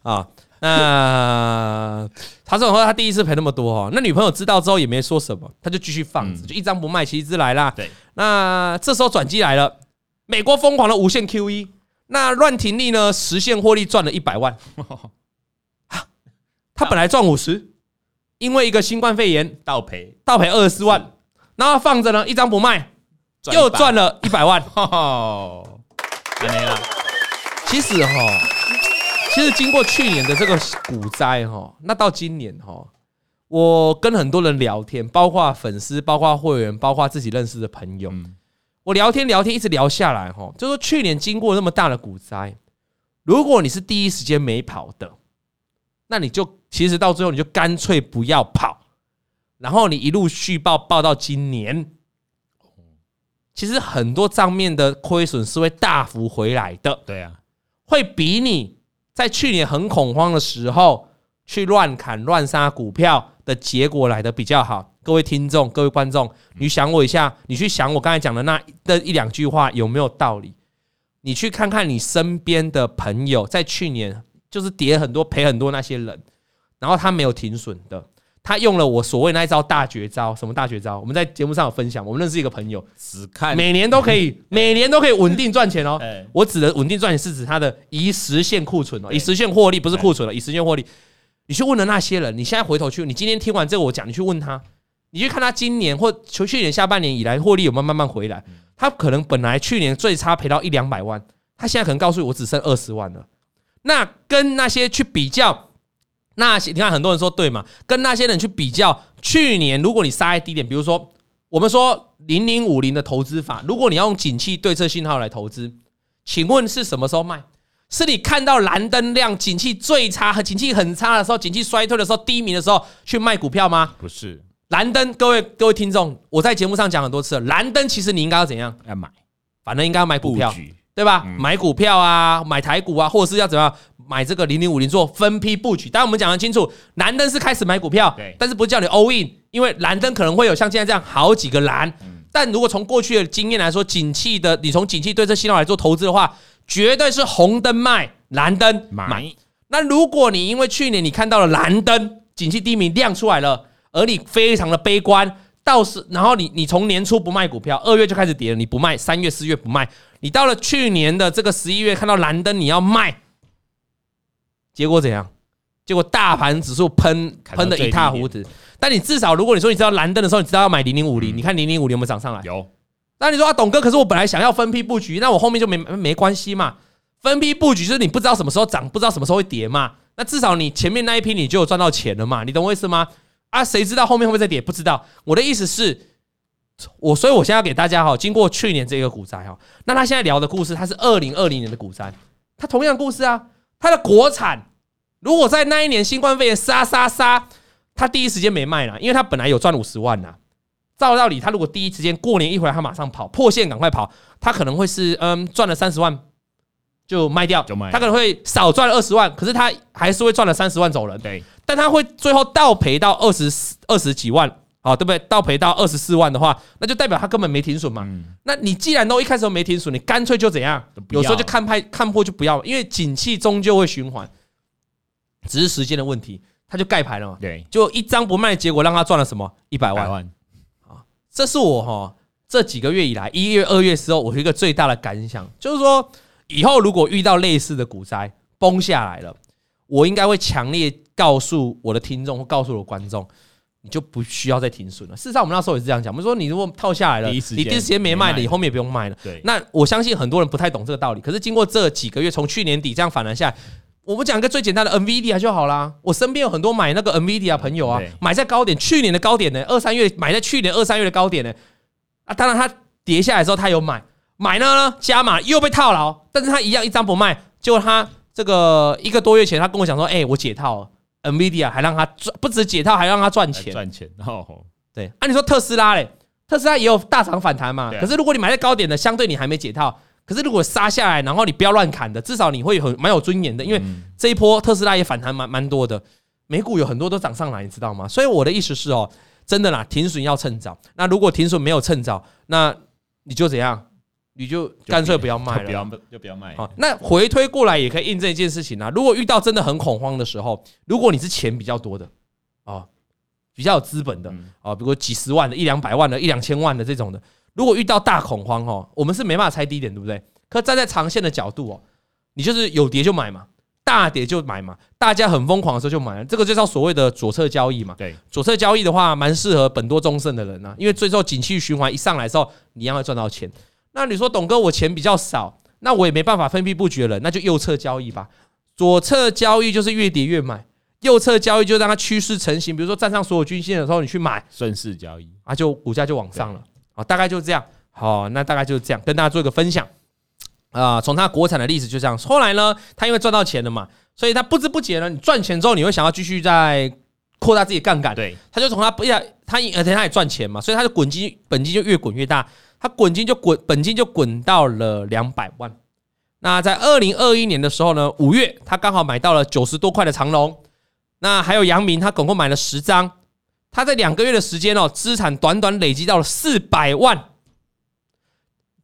啊，那他说他第一次赔那么多哈，那女朋友知道之后也没说什么，他就继续放着，就一张不卖，其实来啦。对，那这时候转机来了，美国疯狂的无限 QE，那乱停利呢实现获利赚了一百万，他本来赚五十，因为一个新冠肺炎倒赔倒赔二十四万，然后放着呢一张不卖，又赚了一百万。其实哈。其实经过去年的这个股灾哈，那到今年哈，我跟很多人聊天，包括粉丝、包括会员、包括自己认识的朋友，我聊天聊天一直聊下来哈，就说去年经过那么大的股灾，如果你是第一时间没跑的，那你就其实到最后你就干脆不要跑，然后你一路续报报到今年，其实很多账面的亏损是会大幅回来的，对啊，会比你。在去年很恐慌的时候，去乱砍乱杀股票的结果来的比较好。各位听众、各位观众，你想我一下，你去想我刚才讲的那的一两句话有没有道理？你去看看你身边的朋友，在去年就是跌很多、赔很多那些人，然后他没有停损的。他用了我所谓那一招大绝招，什么大绝招？我们在节目上有分享。我们认识一个朋友，只看每年都可以，每年都可以稳定赚钱哦。我指的稳定赚钱是指他的已实现库存哦，已实现获利不是库存了，已实现获利。你去问了那些人，你现在回头去，你今天听完这个我讲，你去问他，你去看他今年或从去年下半年以来获利有没有慢慢回来？他可能本来去年最差赔到一两百万，他现在可能告诉我只剩二十万了。那跟那些去比较。那些你看，很多人说对嘛？跟那些人去比较，去年如果你杀在低点，比如说我们说零零五零的投资法，如果你要用景气对策信号来投资，请问是什么时候卖？是你看到蓝灯亮，景气最差和景气很差的时候，景气衰退的时候，低迷的时候去卖股票吗？不是，蓝灯，各位各位听众，我在节目上讲很多次了，蓝灯其实你应该要怎样？要买，反正应该要买股票。对吧？买股票啊，买台股啊，或者是要怎么样买这个零零五零做分批布局。当然我们讲得清楚，蓝灯是开始买股票，但是不是叫你 all in，因为蓝灯可能会有像现在这样好几个蓝。但如果从过去的经验来说，景气的你从景气对这信号来做投资的话，绝对是红灯卖，蓝灯买。那如果你因为去年你看到了蓝灯，景气低迷亮出来了，而你非常的悲观。到时，然后你你从年初不卖股票，二月就开始跌了，你不卖，三月四月不卖，你到了去年的这个十一月看到蓝灯，你要卖，结果怎样？结果大盘指数喷喷的一塌糊涂。但你至少，如果你说你知道蓝灯的时候，你知道要买零零五零，你看零零五零有没有涨上来？有。那你说啊，董哥，可是我本来想要分批布局，那我后面就没没关系嘛？分批布局就是你不知道什么时候涨，不知道什么时候会跌嘛？那至少你前面那一批你就有赚到钱了嘛？你懂我意思吗？啊，谁知道后面会不会再跌？不知道。我的意思是，我所以，我现在要给大家哈，经过去年这个股灾哈，那他现在聊的故事，他是二零二零年的股灾，他同样故事啊，他的国产如果在那一年新冠肺炎杀杀杀，他第一时间没卖了，因为他本来有赚五十万呐。照道理，他如果第一时间过年一回来，他马上跑破线，赶快跑，他可能会是嗯赚了三十万就卖掉，他可能会少赚了二十万，可是他还是会赚了三十万走人。对。但他会最后倒赔到二十四二十几万，好，对不对？倒赔到二十四万的话，那就代表他根本没停损嘛。那你既然都一开始都没停损，你干脆就怎样？有时候就看派看破就不要，因为景气终究会循环，只是时间的问题。他就盖牌了嘛。对，就一张不卖，结果让他赚了什么一百万啊！这是我哈这几个月以来一月二月时候，我有一个最大的感想，就是说以后如果遇到类似的股灾崩下来了，我应该会强烈。告诉我的听众或告诉我的观众，你就不需要再停损了。事实上，我们那时候也是这样讲。我们说，你如果套下来了，你第一时间没卖的，你后面也不用卖了。对，那我相信很多人不太懂这个道理。可是经过这几个月，从去年底这样反弹下来，我们讲一个最简单的 NVIDIA 就好啦。我身边有很多买那个 NVIDIA 朋友啊，买在高点，去年的高点呢，二三月买在去年二三月的高点呢。啊，当然他跌下来之后，他有买，买呢加码又被套牢，但是他一样一张不卖。结果他这个一个多月前，他跟我讲说：“哎，我解套了。” NVIDIA 还让他赚，不止解套，还让他赚钱。赚钱哦，对。按、啊、你说特斯拉嘞，特斯拉也有大涨反弹嘛。可是如果你买在高点的，相对你还没解套。可是如果杀下来，然后你不要乱砍的，至少你会很蛮有尊严的。因为这一波特斯拉也反弹蛮蛮多的，美股有很多都涨上来，你知道吗？所以我的意思是哦，真的啦，停损要趁早。那如果停损没有趁早，那你就怎样？你就干脆不要卖了，不要就不要卖。好，那回推过来也可以印证一件事情啊。如果遇到真的很恐慌的时候，如果你是钱比较多的啊，比较有资本的啊，比如几十万的、一两百万的、一两千万的这种的，如果遇到大恐慌哦，我们是没办法猜低点，对不对？可站在长线的角度哦，你就是有跌就买嘛，大跌就买嘛，大家很疯狂的时候就买，这个就叫所谓的左侧交易嘛。对，左侧交易的话，蛮适合本多中胜的人啊，因为最后景气循环一上来的时候，你一样会赚到钱。那你说董哥，我钱比较少，那我也没办法分批布局了，那就右侧交易吧。左侧交易就是越跌越买，右侧交易就让它趋势成型。比如说站上所有均线的时候，你去买，顺势交易啊，就股价就往上了啊，大概就这样。好，那大概就是这样，跟大家做一个分享啊。从它国产的例子就这样。后来呢，他因为赚到钱了嘛，所以他不知不觉呢，你赚钱之后，你会想要继续再扩大自己杠杆。对，他就从他不要他而且他也赚钱嘛，所以他的滚金本金就越滚越大。他滚金就滚，本金就滚到了两百万。那在二零二一年的时候呢，五月他刚好买到了九十多块的长隆。那还有杨明，他总共买了十张。他在两个月的时间哦，资产短短累积到了四百万。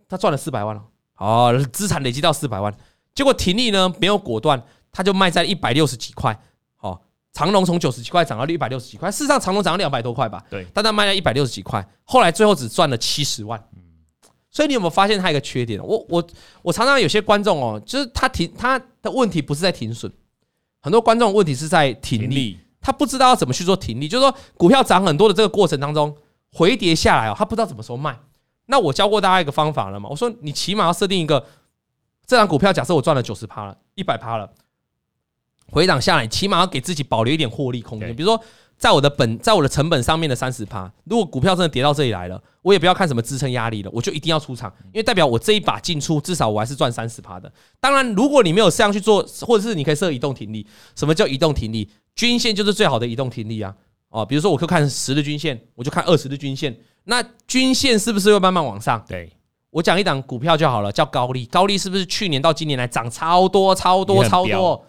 他赚了四百万了，哦，资产累积到四百万。结果停利呢没有果断，他就卖在一百六十几块。哦，长隆从九十几块涨到一百六十几块，事实上长隆涨了两百多块吧？对，但他卖了一百六十几块，后来最后只赚了七十万。所以你有没有发现它一个缺点？我我我常常有些观众哦，就是他停他的问题不是在停损，很多观众问题是在停利，他不知道要怎么去做停利。就是说股票涨很多的这个过程当中回跌下来哦，他不知道怎么时候卖。那我教过大家一个方法了嘛？我说你起码要设定一个，这张股票假设我赚了九十趴了，一百趴了，回档下来起码要给自己保留一点获利空间，比如说。在我的本，在我的成本上面的三十趴，如果股票真的跌到这里来了，我也不要看什么支撑压力了，我就一定要出场，因为代表我这一把进出，至少我还是赚三十趴的。当然，如果你没有这样去做，或者是你可以设移动停利。什么叫移动停利？均线就是最好的移动停利啊！哦，比如说我就看十日均线，我就看二十日均线，那均线是不是会慢慢往上？对，我讲一档股票就好了，叫高利。高利是不是去年到今年来涨超多、超多、超多？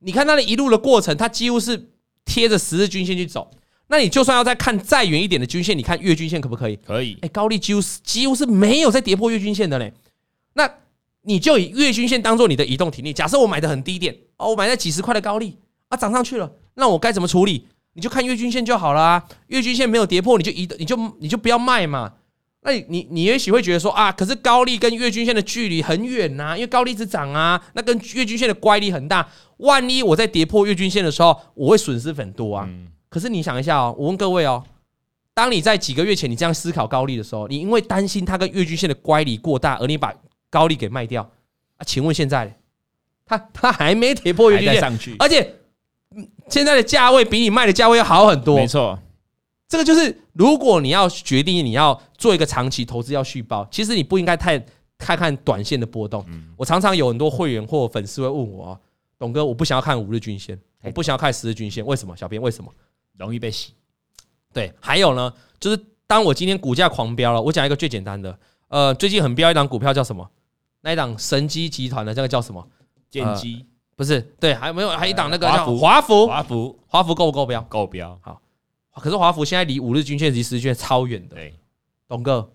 你看它的一路的过程，它几乎是。贴着十日均线去走，那你就算要再看再远一点的均线，你看月均线可不可以？可以。哎，高利几乎是几乎是没有再跌破月均线的嘞。那你就以月均线当做你的移动停力。假设我买的很低点哦，我买在几十块的高利啊，涨上去了，那我该怎么处理？你就看月均线就好了啊。月均线没有跌破，你就移，你就你就不要卖嘛。那你你你也许会觉得说啊，可是高利跟月均线的距离很远呐，因为高利只涨啊，那跟月均线的乖离很大。万一我在跌破月均线的时候，我会损失很多啊。可是你想一下哦，我问各位哦，当你在几个月前你这样思考高利的时候，你因为担心它跟月均线的乖离过大，而你把高利给卖掉啊？请问现在，它它还没跌破月均线，而且现在的价位比你卖的价位要好很多。没错。这个就是，如果你要决定你要做一个长期投资要续报，其实你不应该太太看短线的波动。我常常有很多会员或粉丝会问我，董哥，我不想要看五日均线，我不想要看十日均线，为什么？小编为什么？容易被洗。对，还有呢，就是当我今天股价狂飙了，我讲一个最简单的，呃，最近很飙一档股票叫什么？那一档神机集团的这个叫什么？剑机？不是，对，还有没有？还有一档那个叫华孚，华孚，华孚够不够飙？够标，好。可是华孚现在离五日均线、离十日均线超远的。对，董哥，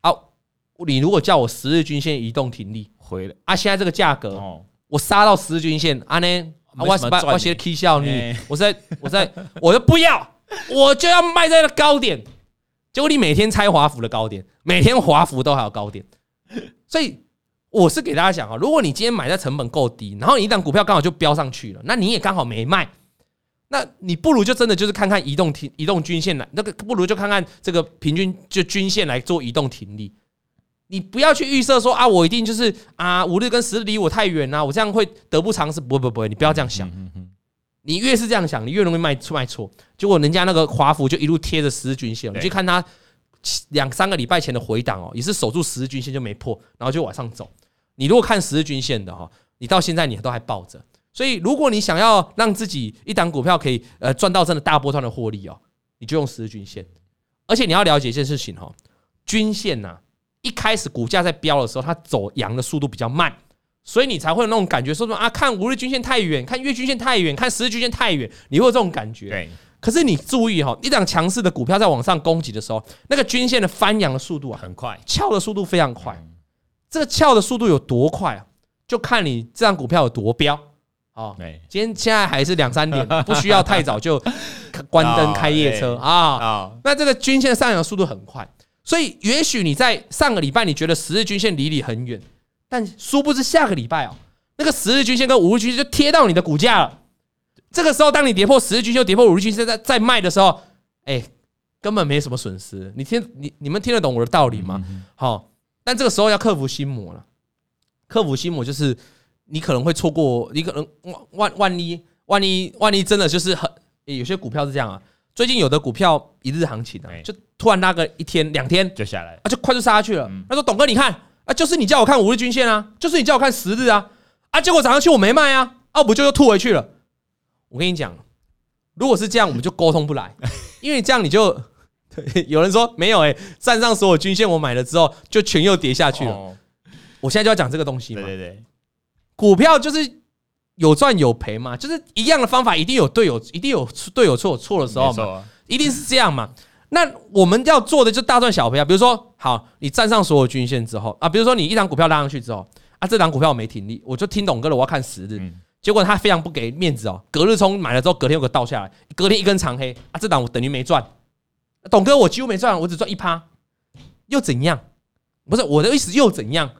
啊，你如果叫我十日均线移动停利回了啊，现在这个价格，我杀到十日均线，啊呢，我我写 K 笑你，我在我在，我就不要，我就要卖在了高点。结果你每天猜华孚的高点，每天华孚都还有高点，所以我是给大家讲啊，如果你今天买在成本够低，然后你一档股票刚好就飙上去了，那你也刚好没卖。那你不如就真的就是看看移动停移动均线来，那个不如就看看这个平均就均线来做移动停利。你不要去预设说啊，我一定就是啊五日跟十日离我太远啊，我这样会得不偿失。不会不会不会，你不要这样想。你越是这样想，你越容易卖出卖错。结果人家那个华孚就一路贴着十日均线，你去看它两三个礼拜前的回档哦，也是守住十日均线就没破，然后就往上走。你如果看十日均线的哈，你到现在你都还抱着。所以，如果你想要让自己一档股票可以呃赚到真的大波段的获利哦，你就用十日均线。而且你要了解一件事情哈，均线呐，一开始股价在飙的时候，它走阳的速度比较慢，所以你才会有那种感觉，说什么啊，看五日均线太远，看月均线太远，看十日均线太远，你会有这种感觉。对。可是你注意哈，一档强势的股票在往上攻击的时候，那个均线的翻扬的速度啊很快，翘的速度非常快。这个翘的速度有多快啊？就看你这张股票有多飙。哦，今天现在还是两三点，不需要太早就关灯开夜车啊。那这个均线上扬速度很快，所以也许你在上个礼拜你觉得十日均线离你很远，但殊不知下个礼拜哦，那个十日均线跟五日均线就贴到你的股价了。这个时候，当你跌破十日均线、跌破五日均线在在卖的时候，哎，根本没什么损失。你听你你们听得懂我的道理吗？好，但这个时候要克服心魔了。克服心魔就是。你可能会错过，你可能万万一万一万一真的就是很，有些股票是这样啊。最近有的股票一日行情啊，就突然拉个一天两天就下来，啊，就快速杀下去了。他说：“董哥，你看啊，就是你叫我看五日均线啊，就是你叫我看十日啊，啊，结果涨上去我没卖啊，啊，不就又吐回去了。”我跟你讲，如果是这样，我们就沟通不来，因为这样你就 有人说没有哎，站上所有均线我买了之后，就全又跌下去了。我现在就要讲这个东西嘛，对对对。股票就是有赚有赔嘛，就是一样的方法，一定有对有，一定有对有错错的时候嘛，一定是这样嘛。那我们要做的就大赚小赔啊。比如说，好，你站上所有均线之后啊，比如说你一档股票拉上去之后啊，这档股票我没停利，我就听董哥的，我要看十日。结果他非常不给面子哦，隔日冲买了之后，隔天又给倒下来，隔天一根长黑啊，这档我等于没赚。董哥，我几乎没赚，我只赚一趴，又怎样？不是我的意思，又怎样？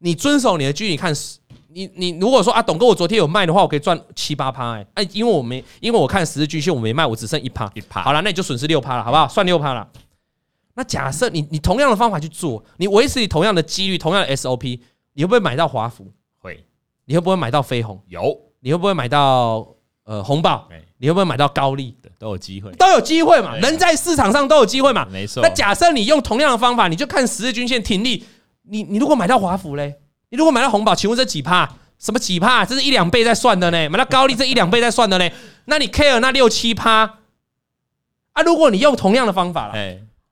你遵守你的纪律，你看十。你你如果说啊，董哥，我昨天有卖的话，我可以赚七八趴哎，哎，因为我没，因为我看十日均线我没卖，我只剩一趴，一趴，好了，那你就损失六趴了，好不好？算六趴了。那假设你你同样的方法去做，你维持你同样的几率，同样的 SOP，你会不会买到华孚？会。你会不会买到飞鸿？有。你会不会买到呃红宝？你会不会买到高利？都有机会，都有机会嘛。人在市场上都有机会嘛。没错。那假设你用同样的方法，你就看十日均线停利，你你如果买到华孚嘞？你如果买到红宝，请问这几趴？什么几趴？这是一两倍在算的呢。买到高利，这一两倍在算的呢。那你 care 那六七趴啊？如果你用同样的方法了，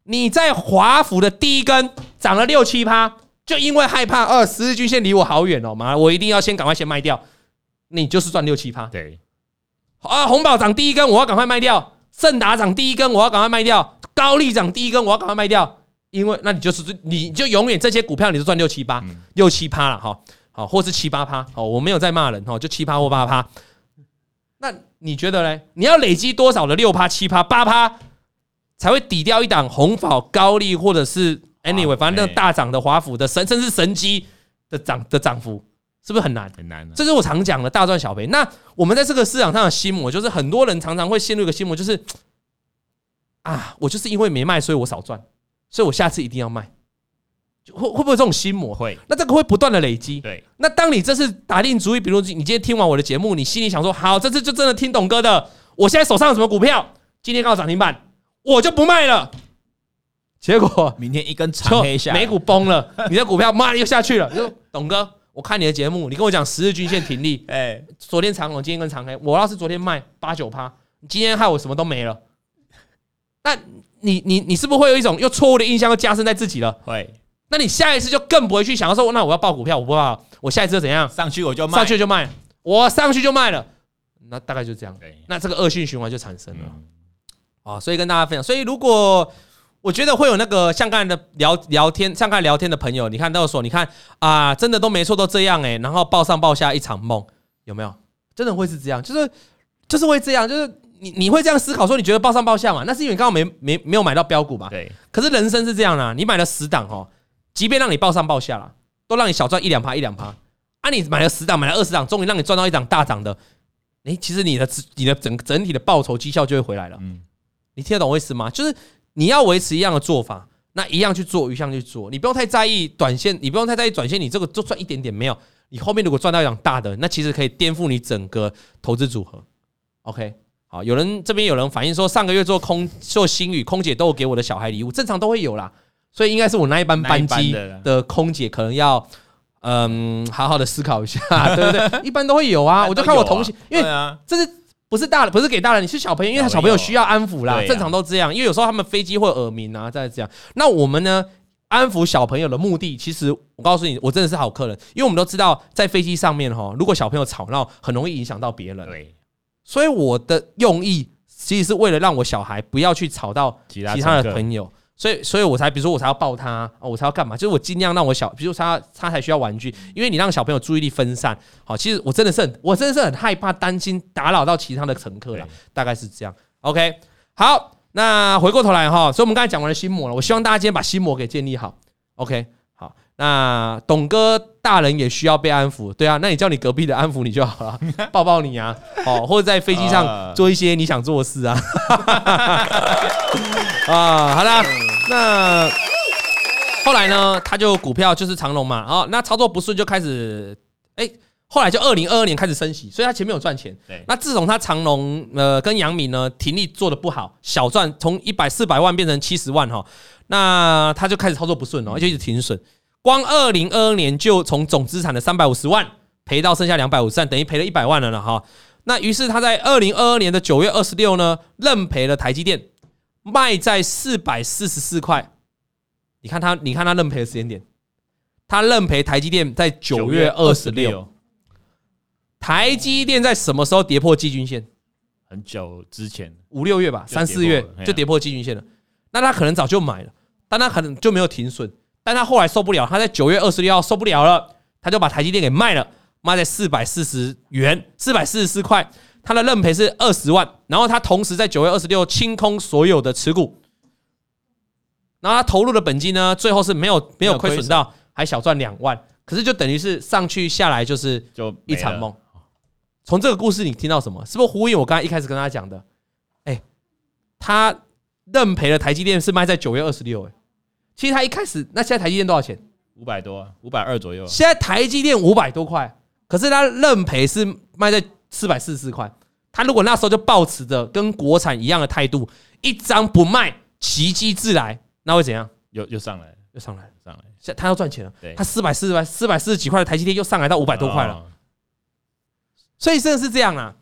你在华府的第一根涨了六七趴，就因为害怕二十日均线离我好远哦，妈，我一定要先赶快先卖掉。你就是赚六七趴。对啊，红宝涨第一根，我要赶快卖掉；盛达涨第一根，我要赶快卖掉；高利涨第一根，我要赶快卖掉。因为那你就是你就永远这些股票你都赚六七八六七趴了哈，好，或是七八趴，好，我没有在骂人哈，就七趴或八趴。那你觉得嘞？你要累积多少的六趴、七趴、八趴，才会抵掉一档红宝、高利或者是 anyway，反正那大涨的华府的神，甚至神机的涨的涨幅，是不是很难？很难。这是我常讲的大赚小赔。那我们在这个市场上的心魔，就是很多人常常会陷入一个心魔，就是啊，我就是因为没卖，所以我少赚。所以我下次一定要卖，会会不会有这种心魔？会。那这个会不断的累积。对。那当你这次打定主意，比如你今天听完我的节目，你心里想说，好，这次就真的听董哥的。我现在手上有什么股票？今天刚好涨停板，我就不卖了。结果明天一根长黑下，美股崩了，你的股票妈又下去了。就董哥，我看你的节目，你跟我讲十日均线停利。哎，昨天长红，今天跟长黑。我要是昨天卖八九趴，你今天害我什么都没了。那。你你你是不是会有一种又错误的印象，又加深在自己了？会。那你下一次就更不会去想要说，那我要报股票，我不报，我下一次就怎样？上去我就卖，上去就卖，我上去就卖了。那大概就这样。那这个恶性循环就产生了。啊，所以跟大家分享。所以如果我觉得会有那个像刚才的聊聊天，像刚才聊天的朋友，你看到说，你看啊，真的都没错，都这样诶。然后报上报下一场梦，有没有？真的会是这样？就是就是会这样，就是。你你会这样思考说，你觉得报上报下嘛？那是因为你刚好没没没有买到标股吧？对。可是人生是这样的啊，你买了十档哦，即便让你报上报下了，都让你小赚一两趴一两趴。啊，你买了十档，买了二十档，终于让你赚到一档大涨的，哎，其实你的你的整整体的报酬绩效就会回来了。嗯。你听得懂我意思吗？就是你要维持一样的做法，那一样去做，一样去做，你不用太在意短线，你不用太在意短线，你这个就赚一点点没有，你后面如果赚到一档大的，那其实可以颠覆你整个投资组合。OK。好，有人这边有人反映说，上个月做空做星宇空姐都有给我的小孩礼物，正常都会有啦，所以应该是我那一班班机的空姐可能要嗯好好的思考一下，对不对？一般都会有啊，我就看我同行，因为这是不是大人不是给大人，你是小朋友，因为他小朋友需要安抚啦，正常都这样，因为有时候他们飞机会耳鸣啊，再这样。那我们呢，安抚小朋友的目的，其实我告诉你，我真的是好客人，因为我们都知道在飞机上面哈，如果小朋友吵闹，很容易影响到别人。对。所以我的用意其实是为了让我小孩不要去吵到其他的朋友，所以所以我才比如说我才要抱他，我才要干嘛？就是我尽量让我小，比如说他他才需要玩具，因为你让小朋友注意力分散。好，其实我真的是很我真的是很害怕担心打扰到其他的乘客了，大概是这样。OK，好，那回过头来哈，所以我们刚才讲完了心魔了，我希望大家今天把心魔给建立好。OK 好。那董哥大人也需要被安抚，对啊，那你叫你隔壁的安抚你就好了，抱抱你啊，哦，或者在飞机上做一些你想做的事啊，啊，好了，那后来呢，他就股票就是长荣嘛，哦，那操作不顺就开始，哎，后来就二零二二年开始升息，所以他前面有赚钱，对，那自从他长隆呃跟杨明呢停利做的不好，小赚从一百四百万变成七十万哈，那他就开始操作不顺哦，而且一直停损。光二零二二年就从总资产的三百五十万赔到剩下两百五十万，等于赔了一百万了了哈。那于是他在二零二二年的九月二十六呢，认赔了台积电，卖在四百四十四块。你看他，你看他认赔的时间点，他认赔台积电在九月二十六。台积电在什么时候跌破季均线？很久之前，五六月吧，三四月就跌破季均线了。那他可能早就买了，但他可能就没有停损。但他后来受不了，他在九月二十六号受不了了，他就把台积电给卖了，卖在四百四十元，四百四十四块。他的认赔是二十万，然后他同时在九月二十六清空所有的持股，然后他投入的本金呢，最后是没有没有亏损到，还小赚两万。可是就等于是上去下来就是就一场梦。从这个故事你听到什么？是不是呼应我刚才一开始跟他讲的？哎，他认赔的台积电是卖在九月二十六，哎。其实他一开始，那现在台积电多少钱？五百多，五百二左右。现在台积电五百多块，可是他认赔是卖在四百四十四块。他如果那时候就抱持着跟国产一样的态度，一张不卖，奇迹自来，那会怎样？又又上来，又上来，上来。现他要赚钱了，他四百四十块，四百四十几块的台积电又上来到五百多块了。所以真的是这样啊！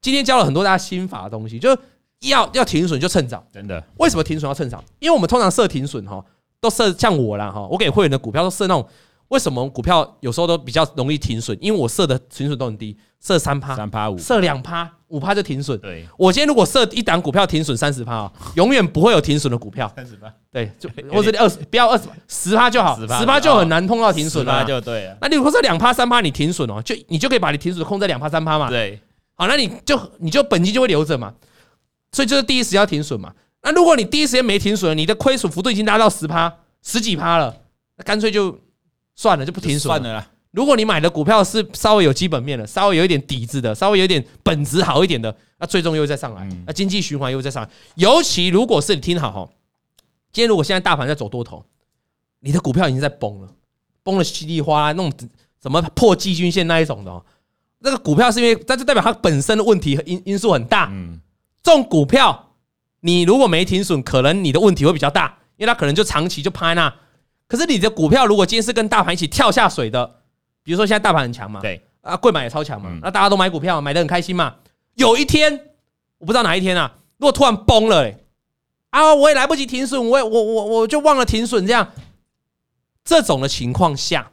今天教了很多大家心法的东西，就要要停损就趁早。真的？为什么停损要趁早？因为我们通常设停损哈。都设像我啦哈，我给会员的股票都设那种，为什么股票有时候都比较容易停损？因为我设的停损都很低，设三趴、三趴五，设两趴、五趴就停损。对，我今天如果设一档股票停损三十趴啊，永远不会有停损的股票。三十趴，对，就 或者二十，不要二十，十趴就好，十趴就很难碰到停损了。就对了。那你如果设两趴、三趴，你停损哦，就你就可以把你停损控在两趴、三趴嘛。对，好，那你就你就本金就会留着嘛。所以就是第一时间要停损嘛。那如果你第一时间没停损，你的亏损幅度已经达到十趴。十几趴了，那干脆就算了，就不停损算了啦。如果你买的股票是稍微有基本面的，稍微有一点底子的，稍微有一点本质好一点的，那最终又再上来，那经济循环又再上来。尤其如果是你听好哈，今天如果现在大盘在走多头，你的股票已经在崩了，崩了稀里哗啦，那种什么破季均线那一种的哦，那个股票是因为，但是代表它本身的问题因因素很大。嗯，这种股票你如果没停损，可能你的问题会比较大。因为它可能就长期就趴那，可是你的股票如果今天是跟大盘一起跳下水的，比如说现在大盘很强嘛，对啊，贵买也超强嘛，那大家都买股票，买的很开心嘛。有一天我不知道哪一天啊，如果突然崩了，欸，啊，我也来不及停损，我也我我我就忘了停损，这样这种的情况下，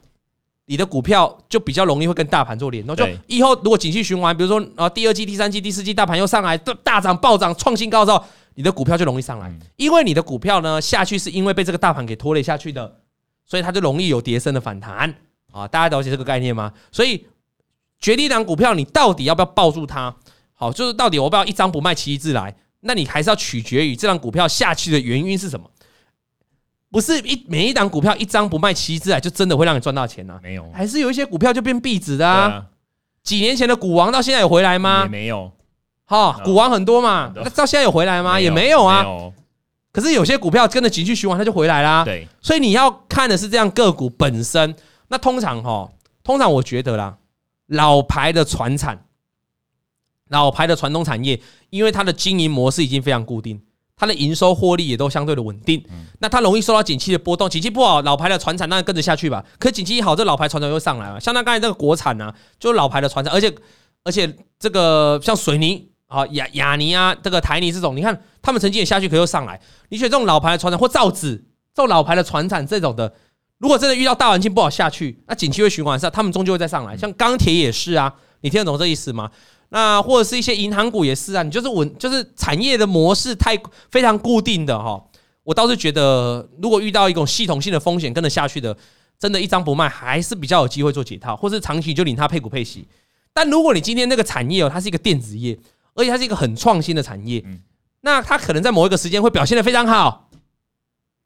你的股票就比较容易会跟大盘做联动。就以后如果景气循环，比如说啊，第二季、第三季、第四季大盘又上来大涨暴涨创新高之后。你的股票就容易上来，因为你的股票呢下去是因为被这个大盘给拖累下去的，所以它就容易有跌升的反弹啊！大家了解这个概念吗？所以决定一档股票，你到底要不要抱住它？好，就是到底我不要一张不卖，奇一自来。那你还是要取决于这档股票下去的原因是什么？不是一每一档股票一张不卖，奇迹自来就真的会让你赚到钱呢？没有，还是有一些股票就变壁纸的啊！几年前的股王到现在有回来吗？也没有。哈，股王很多嘛，那到现在有回来吗？也没有啊。可是有些股票跟着景气循环，它就回来啦。对，所以你要看的是这样个股本身。那通常哈，通常我觉得啦，老牌的船产，老牌的传统产业，因为它的经营模式已经非常固定，它的营收获利也都相对的稳定。那它容易受到景气的波动，景气不好，老牌的船产当然跟着下去吧。可景气一好，这老牌船产又上来了。像那刚才那个国产啊，就是老牌的船产，而且而且这个像水泥。好亚亚尼啊，这个台泥这种，你看他们曾经也下去，可又上来。你选这种老牌的船厂或造纸，这种老牌的船厂这种的，如果真的遇到大环境不好下去，那景气会循环上，他们终究会再上来。像钢铁也是啊，你听得懂这意思吗？那或者是一些银行股也是啊，你就是稳，就是产业的模式太非常固定的哈。我倒是觉得，如果遇到一种系统性的风险跟得下去的，真的一张不卖，还是比较有机会做解套，或是长期就领它配股配息。但如果你今天那个产业哦，它是一个电子业，而且它是一个很创新的产业，那它可能在某一个时间会表现得非常好。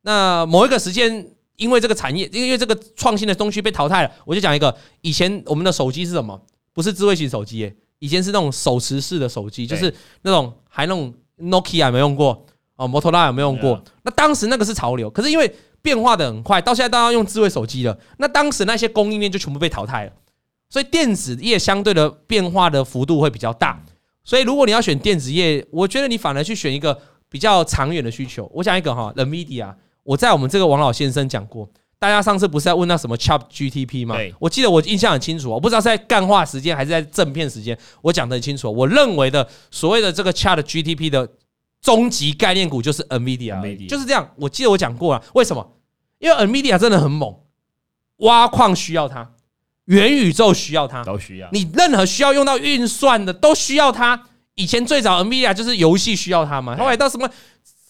那某一个时间，因为这个产业，因为这个创新的东西被淘汰了，我就讲一个，以前我们的手机是什么？不是智慧型手机，以前是那种手持式的手机，就是那种还那种 Nokia 有没有用过？哦，摩托罗拉有没有用过？那当时那个是潮流，可是因为变化的很快，到现在大家用智慧手机了，那当时那些供应链就全部被淘汰了，所以电子业相对的变化的幅度会比较大。所以如果你要选电子业，我觉得你反而去选一个比较长远的需求。我讲一个哈，NVIDIA。我在我们这个王老先生讲过，大家上次不是在问到什么 Chat GTP 吗？我记得我印象很清楚，我不知道是在干话时间还是在正片时间，我讲的很清楚。我认为的所谓的这个 Chat GTP 的终极概念股就是 NVIDIA，就是这样。我记得我讲过了，为什么？因为 NVIDIA 真的很猛，挖矿需要它，元宇宙需要它，都需要。你任何需要用到运算的都需要它。以前最早 NVIDIA 就是游戏需要它嘛，后来到什么？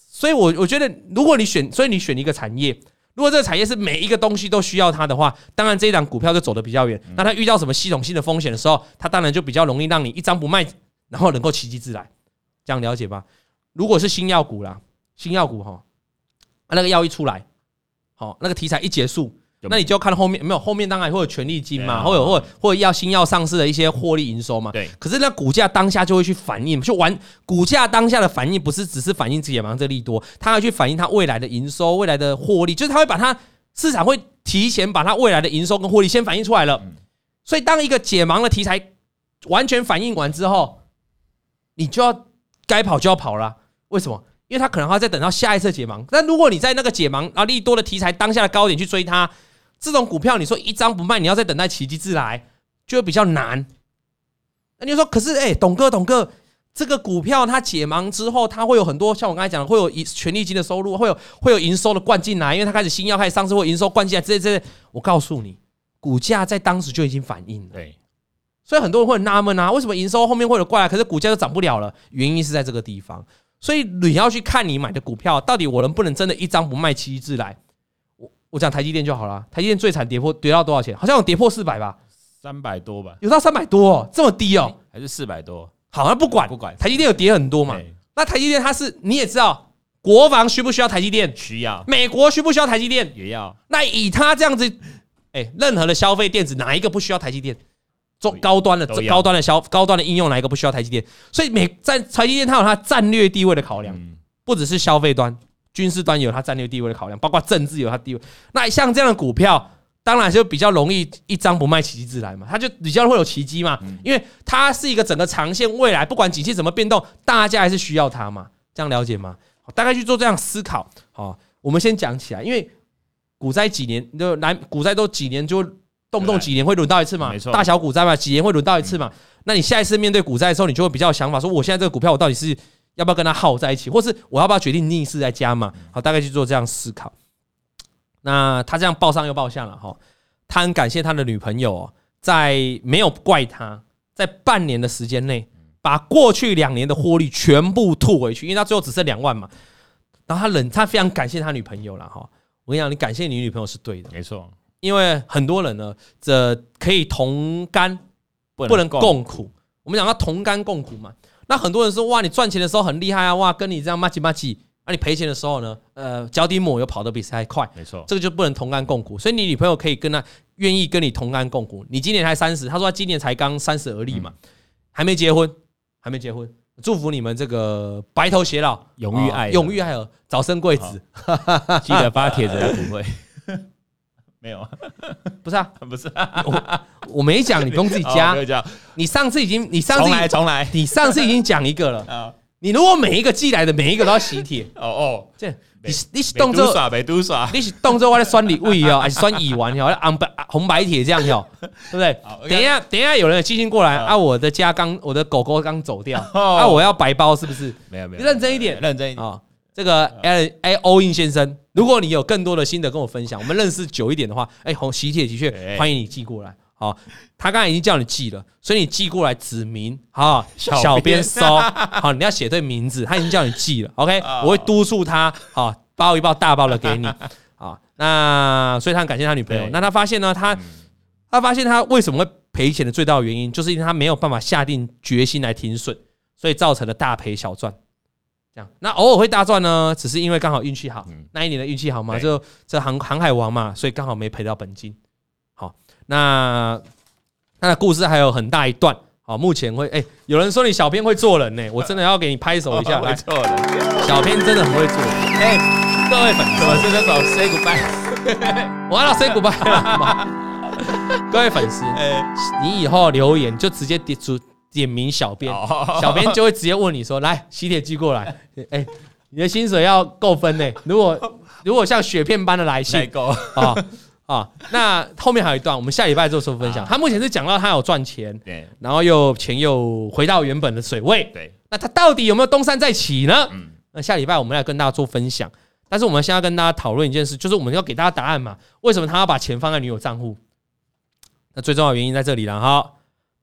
所以，我我觉得，如果你选，所以你选一个产业，如果这个产业是每一个东西都需要它的话，当然这一档股票就走得比较远。那它遇到什么系统性的风险的时候，它当然就比较容易让你一张不卖，然后能够奇迹自来。这样了解吧？如果是新药股啦，新药股哈，那个药一出来，好，那个题材一结束。那你就要看后面没有，后面当然会有权利金嘛，或有或或者要新药上市的一些获利营收嘛。对。可是那股价当下就会去反映，就完股价当下的反应不是只是反映解盲这利多，它要去反映它未来的营收、未来的获利，就是它会把它市场会提前把它未来的营收跟获利先反映出来了。所以当一个解盲的题材完全反应完之后，你就要该跑就要跑了。为什么？因为它可能还要再等到下一次解盲。但如果你在那个解盲啊利多的题材当下的高点去追它。这种股票，你说一张不卖，你要再等待奇迹自来，就会比较难。那你就说，可是哎，董哥，董哥，这个股票它解盲之后，它会有很多像我刚才讲的，会有权利金的收入，会有会有营收的灌进来，因为它开始新药开始上市，会营收灌进来，这些这些。我告诉你，股价在当时就已经反应了。对，所以很多人会很纳闷啊，为什么营收后面会有过来，可是股价就涨不了了？原因是在这个地方。所以你要去看你买的股票，到底我能不能真的一张不卖，奇迹自来？我讲台积电就好了，台积电最惨跌破跌到多少钱？好像有跌破四百吧，三百多吧，有到三百多哦，这么低哦，还是四百多？好，那不管不管，台积电有跌很多嘛？那台积电它是你也知道，国防需不需要台积电？需要。美国需不需要台积电？也要。那以它这样子，哎，任何的消费电子哪一个不需要台积电？中高端的高端的消高端的应用哪一个不需要台积电？所以美在台积电它有它战略地位的考量，不只是消费端。军事端有它战略地位的考量，包括政治有它地位。那像这样的股票，当然就比较容易一张不卖，奇迹自来嘛。它就比较会有奇迹嘛，因为它是一个整个长线未来，不管景气怎么变动，大家还是需要它嘛。这样了解吗？大概去做这样思考。好，我们先讲起来，因为股灾几年就来，股灾都几年就动不动几年会轮到一次嘛，大小股灾嘛，几年会轮到一次嘛。那你下一次面对股灾的时候，你就会比较有想法，说我现在这个股票我到底是。要不要跟他耗在一起，或是我要不要决定逆势再加码？好，大概去做这样思考。那他这样报上又报下了哈，他很感谢他的女朋友，在没有怪他，在半年的时间内，把过去两年的获利全部吐回去，因为他最后只剩两万嘛。然后他冷，他非常感谢他女朋友了哈。我跟你讲，你感谢你女朋友是对的，没错。因为很多人呢，这可以同甘，不能共苦。我们讲到同甘共苦嘛。那很多人说哇，你赚钱的时候很厉害啊，哇，跟你这样骂起骂起，那你赔钱的时候呢？呃，脚底抹油跑得比谁还快，没错，这个就不能同甘共苦。所以你女朋友可以跟他愿意跟你同甘共苦。你今年才三十，她说她今年才刚三十而立嘛，还没结婚，还没结婚，祝福你们这个白头偕老，永浴爱，永浴爱河，早生贵子，记得发帖子来不会。没有。啊，不是啊，不是，我我没讲，你不用自己加。你上次已经，你上次重来，重来，你上次已经讲一个了。你如果每一个寄来的每一个都要喜帖，哦哦，这你你是动作耍，没读耍，你是动作我在酸礼物哦，还是酸乙烷哦，红白红白帖这样哟，对不对？等一下，等一下，有人寄信过来啊，我的家刚，我的狗狗刚走掉，啊，我要白包是不是？没有没有，认真一点，认真一点。啊。这个 L A O in 先生，如果你有更多的心得跟我分享，我们认识久一点的话，哎，红喜帖的确欢迎你寄过来。好，他刚才已经叫你寄了，所以你寄过来指名，好，小编收，好，你要写对名字，他已经叫你寄了，OK，我会督促他，好，包一包大包的给你 啊。那所以他很感谢他女朋友。那他发现呢，他他发现他为什么会赔钱的最大的原因，就是因为他没有办法下定决心来停损，所以造成了大赔小赚。这样，那偶尔会大赚呢，只是因为刚好运气好，那一年的运气好嘛，就这航航海王嘛，所以刚好没赔到本金。好，那他的故事还有很大一段。好，目前会哎、欸，有人说你小编会做人呢、欸，我真的要给你拍手一下。来，做人，小编真的很会做人。哎、欸，各位粉丝，我是那首 Say Goodbye，我要 Say Goodbye 了。各位粉丝，哎，你以后留言就直接点出点名小编，小编就会直接问你说：“来，喜帖寄过来。”哎，你的薪水要够分呢、欸。如果如果像雪片般的来信，够啊。啊，那后面还有一段，我们下礼拜做说分享。他目前是讲到他有赚钱，对，然后又钱又回到原本的水位，对。那他到底有没有东山再起呢？嗯，那下礼拜我们来跟大家做分享。但是我们现在要跟大家讨论一件事，就是我们要给大家答案嘛？为什么他要把钱放在女友账户？那最重要的原因在这里了哈。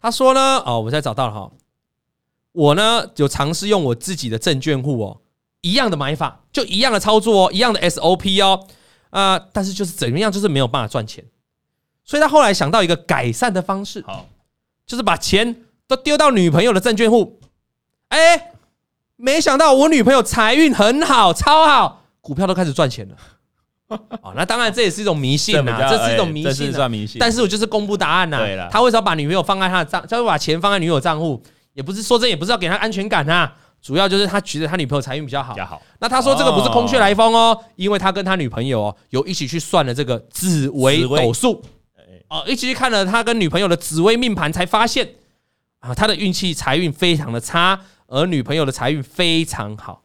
他说呢，哦，我现在找到了哈。我呢有尝试用我自己的证券户哦，一样的买法，就一样的操作哦，一样的 SOP 哦。啊、呃，但是就是怎么样，就是没有办法赚钱，所以他后来想到一个改善的方式，好，就是把钱都丢到女朋友的证券户。哎、欸，没想到我女朋友财运很好，超好，股票都开始赚钱了。哦，那当然这也是一种迷信呐，这是一种迷信，欸、算迷信。但是我就是公布答案呐。对了，他为什么把女朋友放在他的账，他会把钱放在女友账户，也不是说这也不是要给他安全感呐。主要就是他觉得他女朋友财运比较好，比较好。那他说这个不是空穴来风哦，因为他跟他女朋友哦有一起去算了这个紫微斗数，哦，一起去看了他跟女朋友的紫微命盘，才发现啊，他的运气财运非常的差，而女朋友的财运非常好。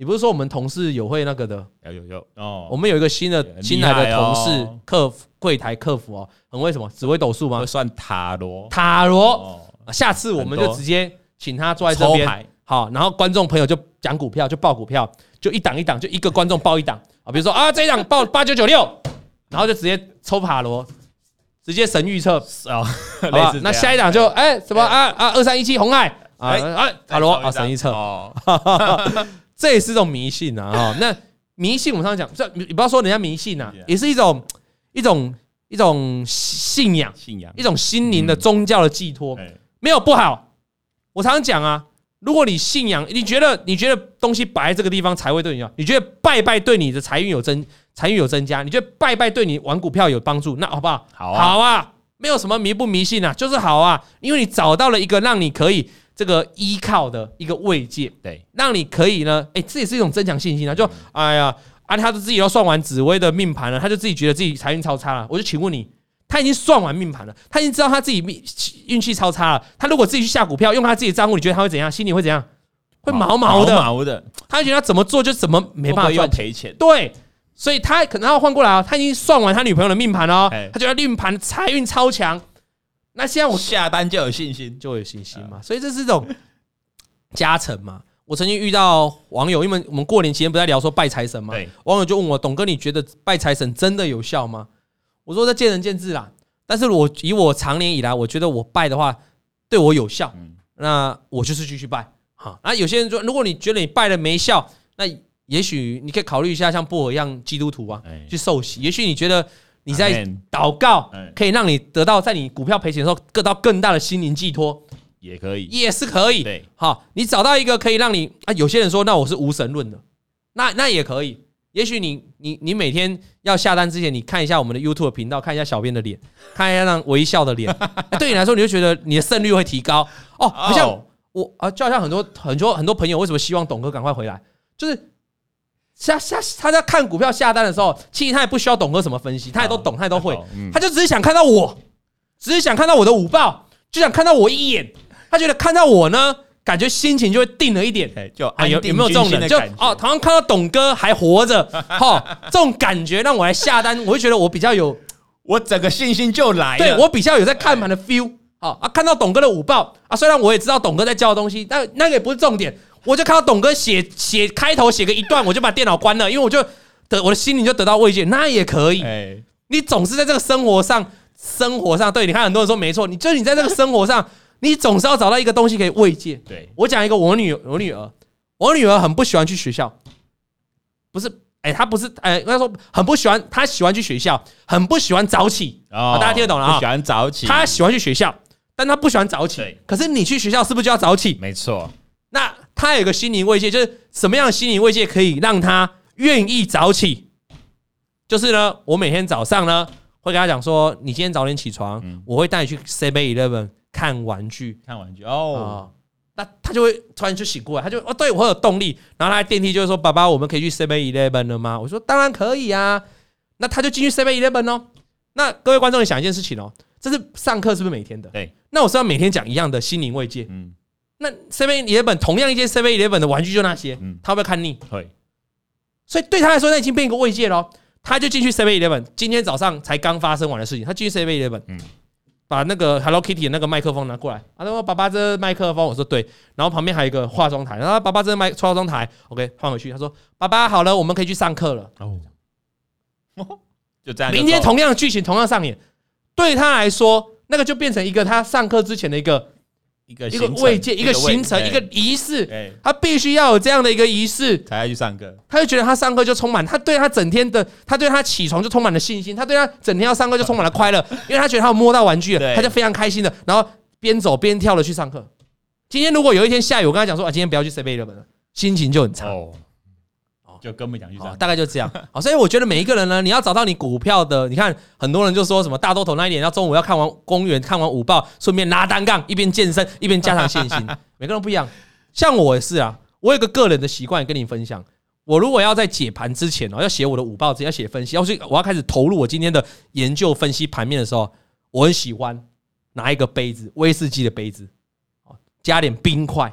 好，你不是说我们同事有会那个的？有有有。哦，我们有一个新的新来的同事，客服柜台客服哦，很会什么只会抖数吗？会算塔罗，塔罗。下次我们就直接。请他坐在这边，好，然后观众朋友就讲股票，就报股票，就一档一档，就一个观众报一档。啊。比如说啊，这一档报八九九六，然后就直接抽塔罗，直接神预测。啊，好吧？那下一档就哎什么啊啊二三一七红海。啊啊塔罗啊神预测。哦，这也是一种迷信呐啊。那迷信我们常常讲，这你不要说人家迷信啊，也是一种一种一种信仰，信仰。一种心灵的宗教的寄托，没有不好。我常常讲啊，如果你信仰，你觉得你觉得东西摆在这个地方才会对你好，你觉得拜拜对你的财运有增财运有增加，你觉得拜拜对你玩股票有帮助，那好不好？好啊，好啊，没有什么迷不迷信啊，就是好啊，因为你找到了一个让你可以这个依靠的一个慰藉，对，让你可以呢，哎，这也是一种增强信心啊。就哎呀，啊，他都自己都算完紫薇的命盘了，他就自己觉得自己财运超差了，我就请问你。他已经算完命盘了，他已经知道他自己命运气超差了。他如果自己去下股票，用他自己的账户，你觉得他会怎样？心里会怎样？会毛毛的，毛毛的。他会觉得他怎么做就怎么没办法赚赔钱。对，所以他可能要换过来啊。他已经算完他女朋友的命盘了，他觉得命盘财运超强。那现在我下单就有信心，就有信心嘛。所以这是一种加成嘛。我曾经遇到网友，因为我们过年期间不在聊说拜财神嘛，网友就问我：董哥，你觉得拜财神真的有效吗？我说这见仁见智啦，但是我以我常年以来，我觉得我拜的话对我有效，那我就是继续拜。好，那有些人说，如果你觉得你拜了没效，那也许你可以考虑一下像布尔一样基督徒啊，去受洗。也许你觉得你在祷告可以让你得到在你股票赔钱的时候得到更大的心灵寄托，也可以，也是可以。对，好，你找到一个可以让你啊，有些人说那我是无神论的，那那也可以。也许你你你每天要下单之前，你看一下我们的 YouTube 频道，看一下小编的脸，看一下那微笑的脸，对你来说，你就觉得你的胜率会提高。哦。好像我啊，就好像很多很多很多朋友为什么希望董哥赶快回来，就是下下他在看股票下单的时候，其实他也不需要董哥什么分析，他也都懂，他也都会，他就只是想看到我，只是想看到我的午报，就想看到我一眼，他觉得看到我呢。感觉心情就会定了一点，就啊有有没有这种人？就哦，好像看到董哥还活着，哈，这种感觉让我来下单，我会觉得我比较有，我整个信心就来了。对，我比较有在看盘的 feel，好啊，看到董哥的午报啊，虽然我也知道董哥在教的东西，但那个也不是重点，我就看到董哥写写开头写个一段，我就把电脑关了，因为我就得我的心灵就得到慰藉，那也可以。你总是在这个生活上，生活上，对，你看很多人说没错，你就是你在这个生活上。你总是要找到一个东西可以慰藉。对，我讲一个，我女我女儿，我女儿很不喜欢去学校，不是，哎、欸，他不是，哎、欸，应该说很不喜欢，他喜欢去学校，很不喜欢早起。哦，大家听得懂了啊？喜欢早起，他喜欢去学校，但他不喜欢早起。对可是你去学校是不是就要早起？没错。那他有个心灵慰藉，就是什么样的心灵慰藉可以让他愿意早起？就是呢，我每天早上呢会跟他讲说，你今天早点起床，嗯、我会带你去 Seven Eleven 看玩具，看玩具哦。那他就会突然就醒过来，他就哦，对我有动力。然后他电梯就会说：“爸爸，我们可以去 Seven Eleven 了吗？”我说：“当然可以啊。”那他就进去 Seven Eleven 哦。那各位观众，你想一件事情哦，这是上课是不是每天的？对。那我是要每天讲一样的心灵慰藉。嗯。那 Seven Eleven 同样一件 Seven Eleven 的玩具就那些，嗯，他会不会看腻？会。所以对他来说，那已经变一个慰藉了。他就进去 Seven Eleven，今天早上才刚发生完的事情，他进去 Seven Eleven，嗯。把那个 Hello Kitty 的那个麦克风拿过来，他说：“爸爸，这麦克风。”我说：“对。”然后旁边还有一个化妆台，然后爸爸这麦化妆台，OK，换回去。他说：“爸爸，好了，我们可以去上课了。”哦，就这样。明天同样的剧情同样上演，对他来说，那个就变成一个他上课之前的一个。一个一个慰藉，一个行程，一个仪式，他必须要有这样的一个仪式才要去上课。他就觉得他上课就充满，他对他整天的，他对他起床就充满了信心，他对他整天要上课就充满了快乐，因为他觉得他有摸到玩具了，他就非常开心的，然后边走边跳的去上课。今天如果有一天下雨，我跟他讲说啊，今天不要去 CBA 了，心情就很差。就根本讲去上，大概就这样。好，所以我觉得每一个人呢，你要找到你股票的。你看，很多人就说什么大多头那一点，要中午要看完公园，看完午报，顺便拉单杠，一边健身一边加强信心。每个人不一样，像我也是啊。我有个个人的习惯跟你分享。我如果要在解盘之前哦，要写我的午报，只要写分析，要是我要开始投入我今天的研究分析盘面的时候，我很喜欢拿一个杯子，威士忌的杯子，加点冰块。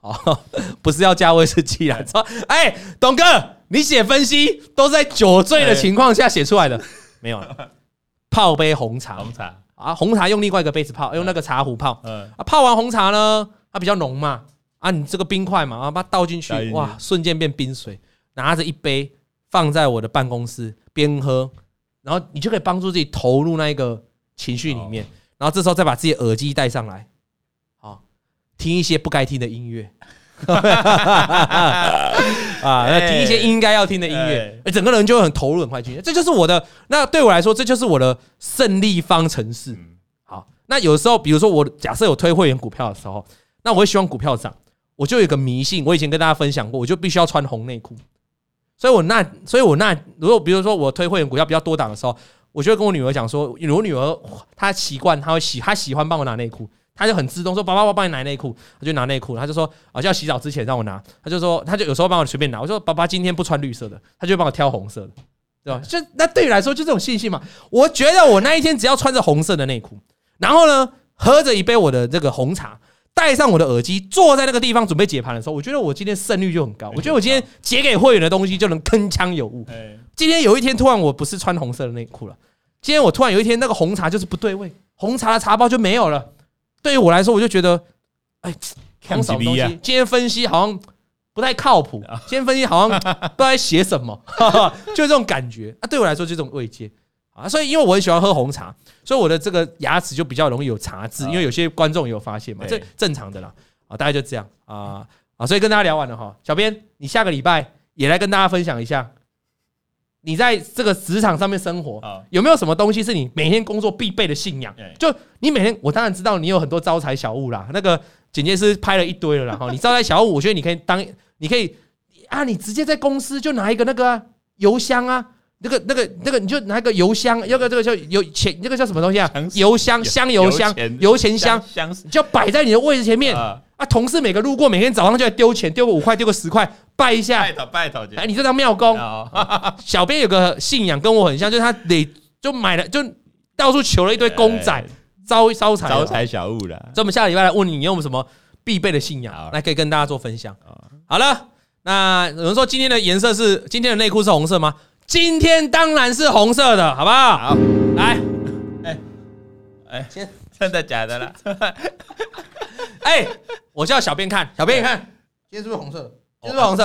哦，不是要加威士忌啊！说，哎，董哥，你写分析都在酒醉的情况下写出来的，没有？泡杯红茶，红茶啊，红茶用另外一个杯子泡，用那个茶壶泡。嗯啊，泡完红茶呢，它比较浓嘛，啊，你这个冰块嘛，啊，把它倒进去，哇，瞬间变冰水。拿着一杯放在我的办公室边喝，然后你就可以帮助自己投入那一个情绪里面，然后这时候再把自己耳机戴上来。听一些不该听的音乐，啊，那听一些应该要听的音乐，整个人就会很投入、很快进。这就是我的，那对我来说，这就是我的胜利方程式。好，那有时候，比如说我假设有推会员股票的时候，那我会希望股票涨，我就有一个迷信，我以前跟大家分享过，我就必须要穿红内裤。所以我那，所以我那，如果比如说我推会员股票比较多档的时候，我就会跟我女儿讲说，我女儿她习惯，她会喜，她喜欢帮我拿内裤。他就很自动说：“爸爸，我帮你拿内裤。”他就拿内裤。他就说：“啊，就要洗澡之前让我拿。”他就说：“他就有时候帮我随便拿。”我说：“爸爸今天不穿绿色的。”他就帮我挑红色的，对吧？就那对你来说就这种信心嘛。我觉得我那一天只要穿着红色的内裤，然后呢，喝着一杯我的这个红茶，戴上我的耳机，坐在那个地方准备解盘的时候，我觉得我今天胜率就很高。我觉得我今天解给会员的东西就能铿锵有物。今天有一天突然我不是穿红色的内裤了，今天我突然有一天那个红茶就是不对味，红茶的茶包就没有了。对于我来说，我就觉得，哎，看什么东西？今天分析好像不太靠谱。今天分析好像不知道在写什么，就这种感觉。啊，对我来说就这种慰藉啊。所以，因为我很喜欢喝红茶，所以我的这个牙齿就比较容易有茶渍。因为有些观众也有发现嘛，这正常的啦。啊，大概就这样啊啊。所以跟大家聊完了哈，小编，你下个礼拜也来跟大家分享一下。你在这个职场上面生活，有没有什么东西是你每天工作必备的信仰？就你每天，我当然知道你有很多招财小物啦。那个简介师拍了一堆了然后，你招财小物，我觉得你可以当，你可以啊，你直接在公司就拿一个那个邮箱啊，那个那个那个，你就拿个邮箱，要个这个叫邮钱，那个叫什么东西啊？邮箱香油箱油钱箱，就摆在你的位置前面。啊！同事每个路过，每天早上就来丢钱，丢个五块，丢个十块，拜一下，拜托拜托。哎，你这当庙公，小编有个信仰跟我很像，就是他得就买了，就到处求了一堆公仔，招招财，招财小物了。所以我们下个礼拜来问你，你有什么必备的信仰，来可以跟大家做分享。好了，那有人说今天的颜色是今天的内裤是红色吗？今天当然是红色的，好不好？好，来，哎哎，先真的假的了？哎，我叫小编看，小编你看，今天是不是红色？今天是不是红色？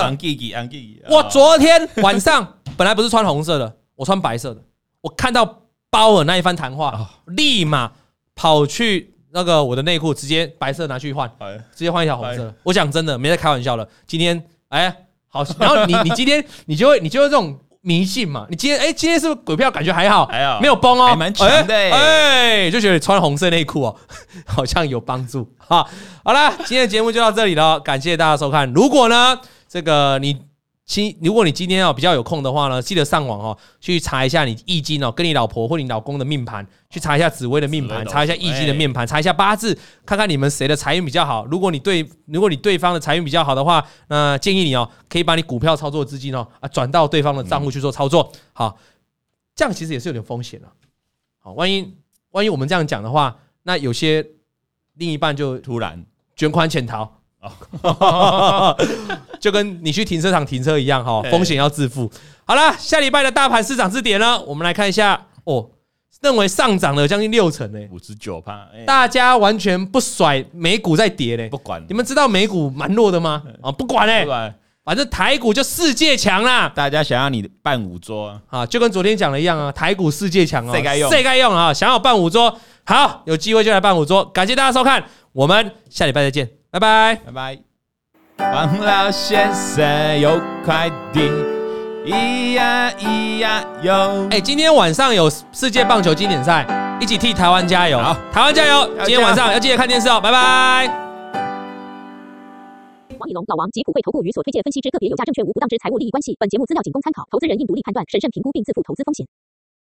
我昨天晚上 本来不是穿红色的，我穿白色的。我看到鲍尔那一番谈话，立马跑去那个我的内裤，直接白色拿去换，直接换一条红色。我讲真的，没在开玩笑了。今天哎，好，然后你你今天你就会你就会这种迷信嘛？你今天哎、欸，今天是不是股票感觉还好？还好，没有崩哦，还蛮强的哎、就觉得穿红色内裤哦，好像有帮助。哈，好了，今天的节目就到这里了，感谢大家收看。如果呢，这个你。今如果你今天哦比较有空的话呢，记得上网哦去查一下你易经哦，跟你老婆或你老公的命盘，去查一下紫薇的命盘，查一下易经的命盘，查一下八字，看看你们谁的财运比较好。如果你对如果你对方的财运比较好的话，那建议你哦可以把你股票操作资金哦啊转到对方的账户去做操作。好，这样其实也是有点风险的。好，万一万一我们这样讲的话，那有些另一半就突然卷款潜逃。就跟你去停车场停车一样哈，风险要自负。好了，下礼拜的大盘市场字典呢，我们来看一下哦，认为上涨了将近六成呢，五十九趴，大家完全不甩美股在跌嘞，不管。你们知道美股蛮弱的吗？啊，不管嘞，反正台股就世界强啦。大家想要你办五桌啊，就跟昨天讲的一样啊，台股世界强啊，谁该用谁该用啊，想要办五桌，好，有机会就来办五桌。感谢大家收看，我们下礼拜再见。拜拜拜拜！王老先生有快递，咿呀咿呀哟！哎，今天晚上有世界棒球经典赛，一起替台湾加油！好，台湾加油！今天晚上要记得看电视哦，拜拜！王以龙、老王及普惠投顾与所推荐分析之个别有价证券无不当之财务利益关系，本节目资料仅供参考，投资人应独立判断、审慎评估并自负投资风险。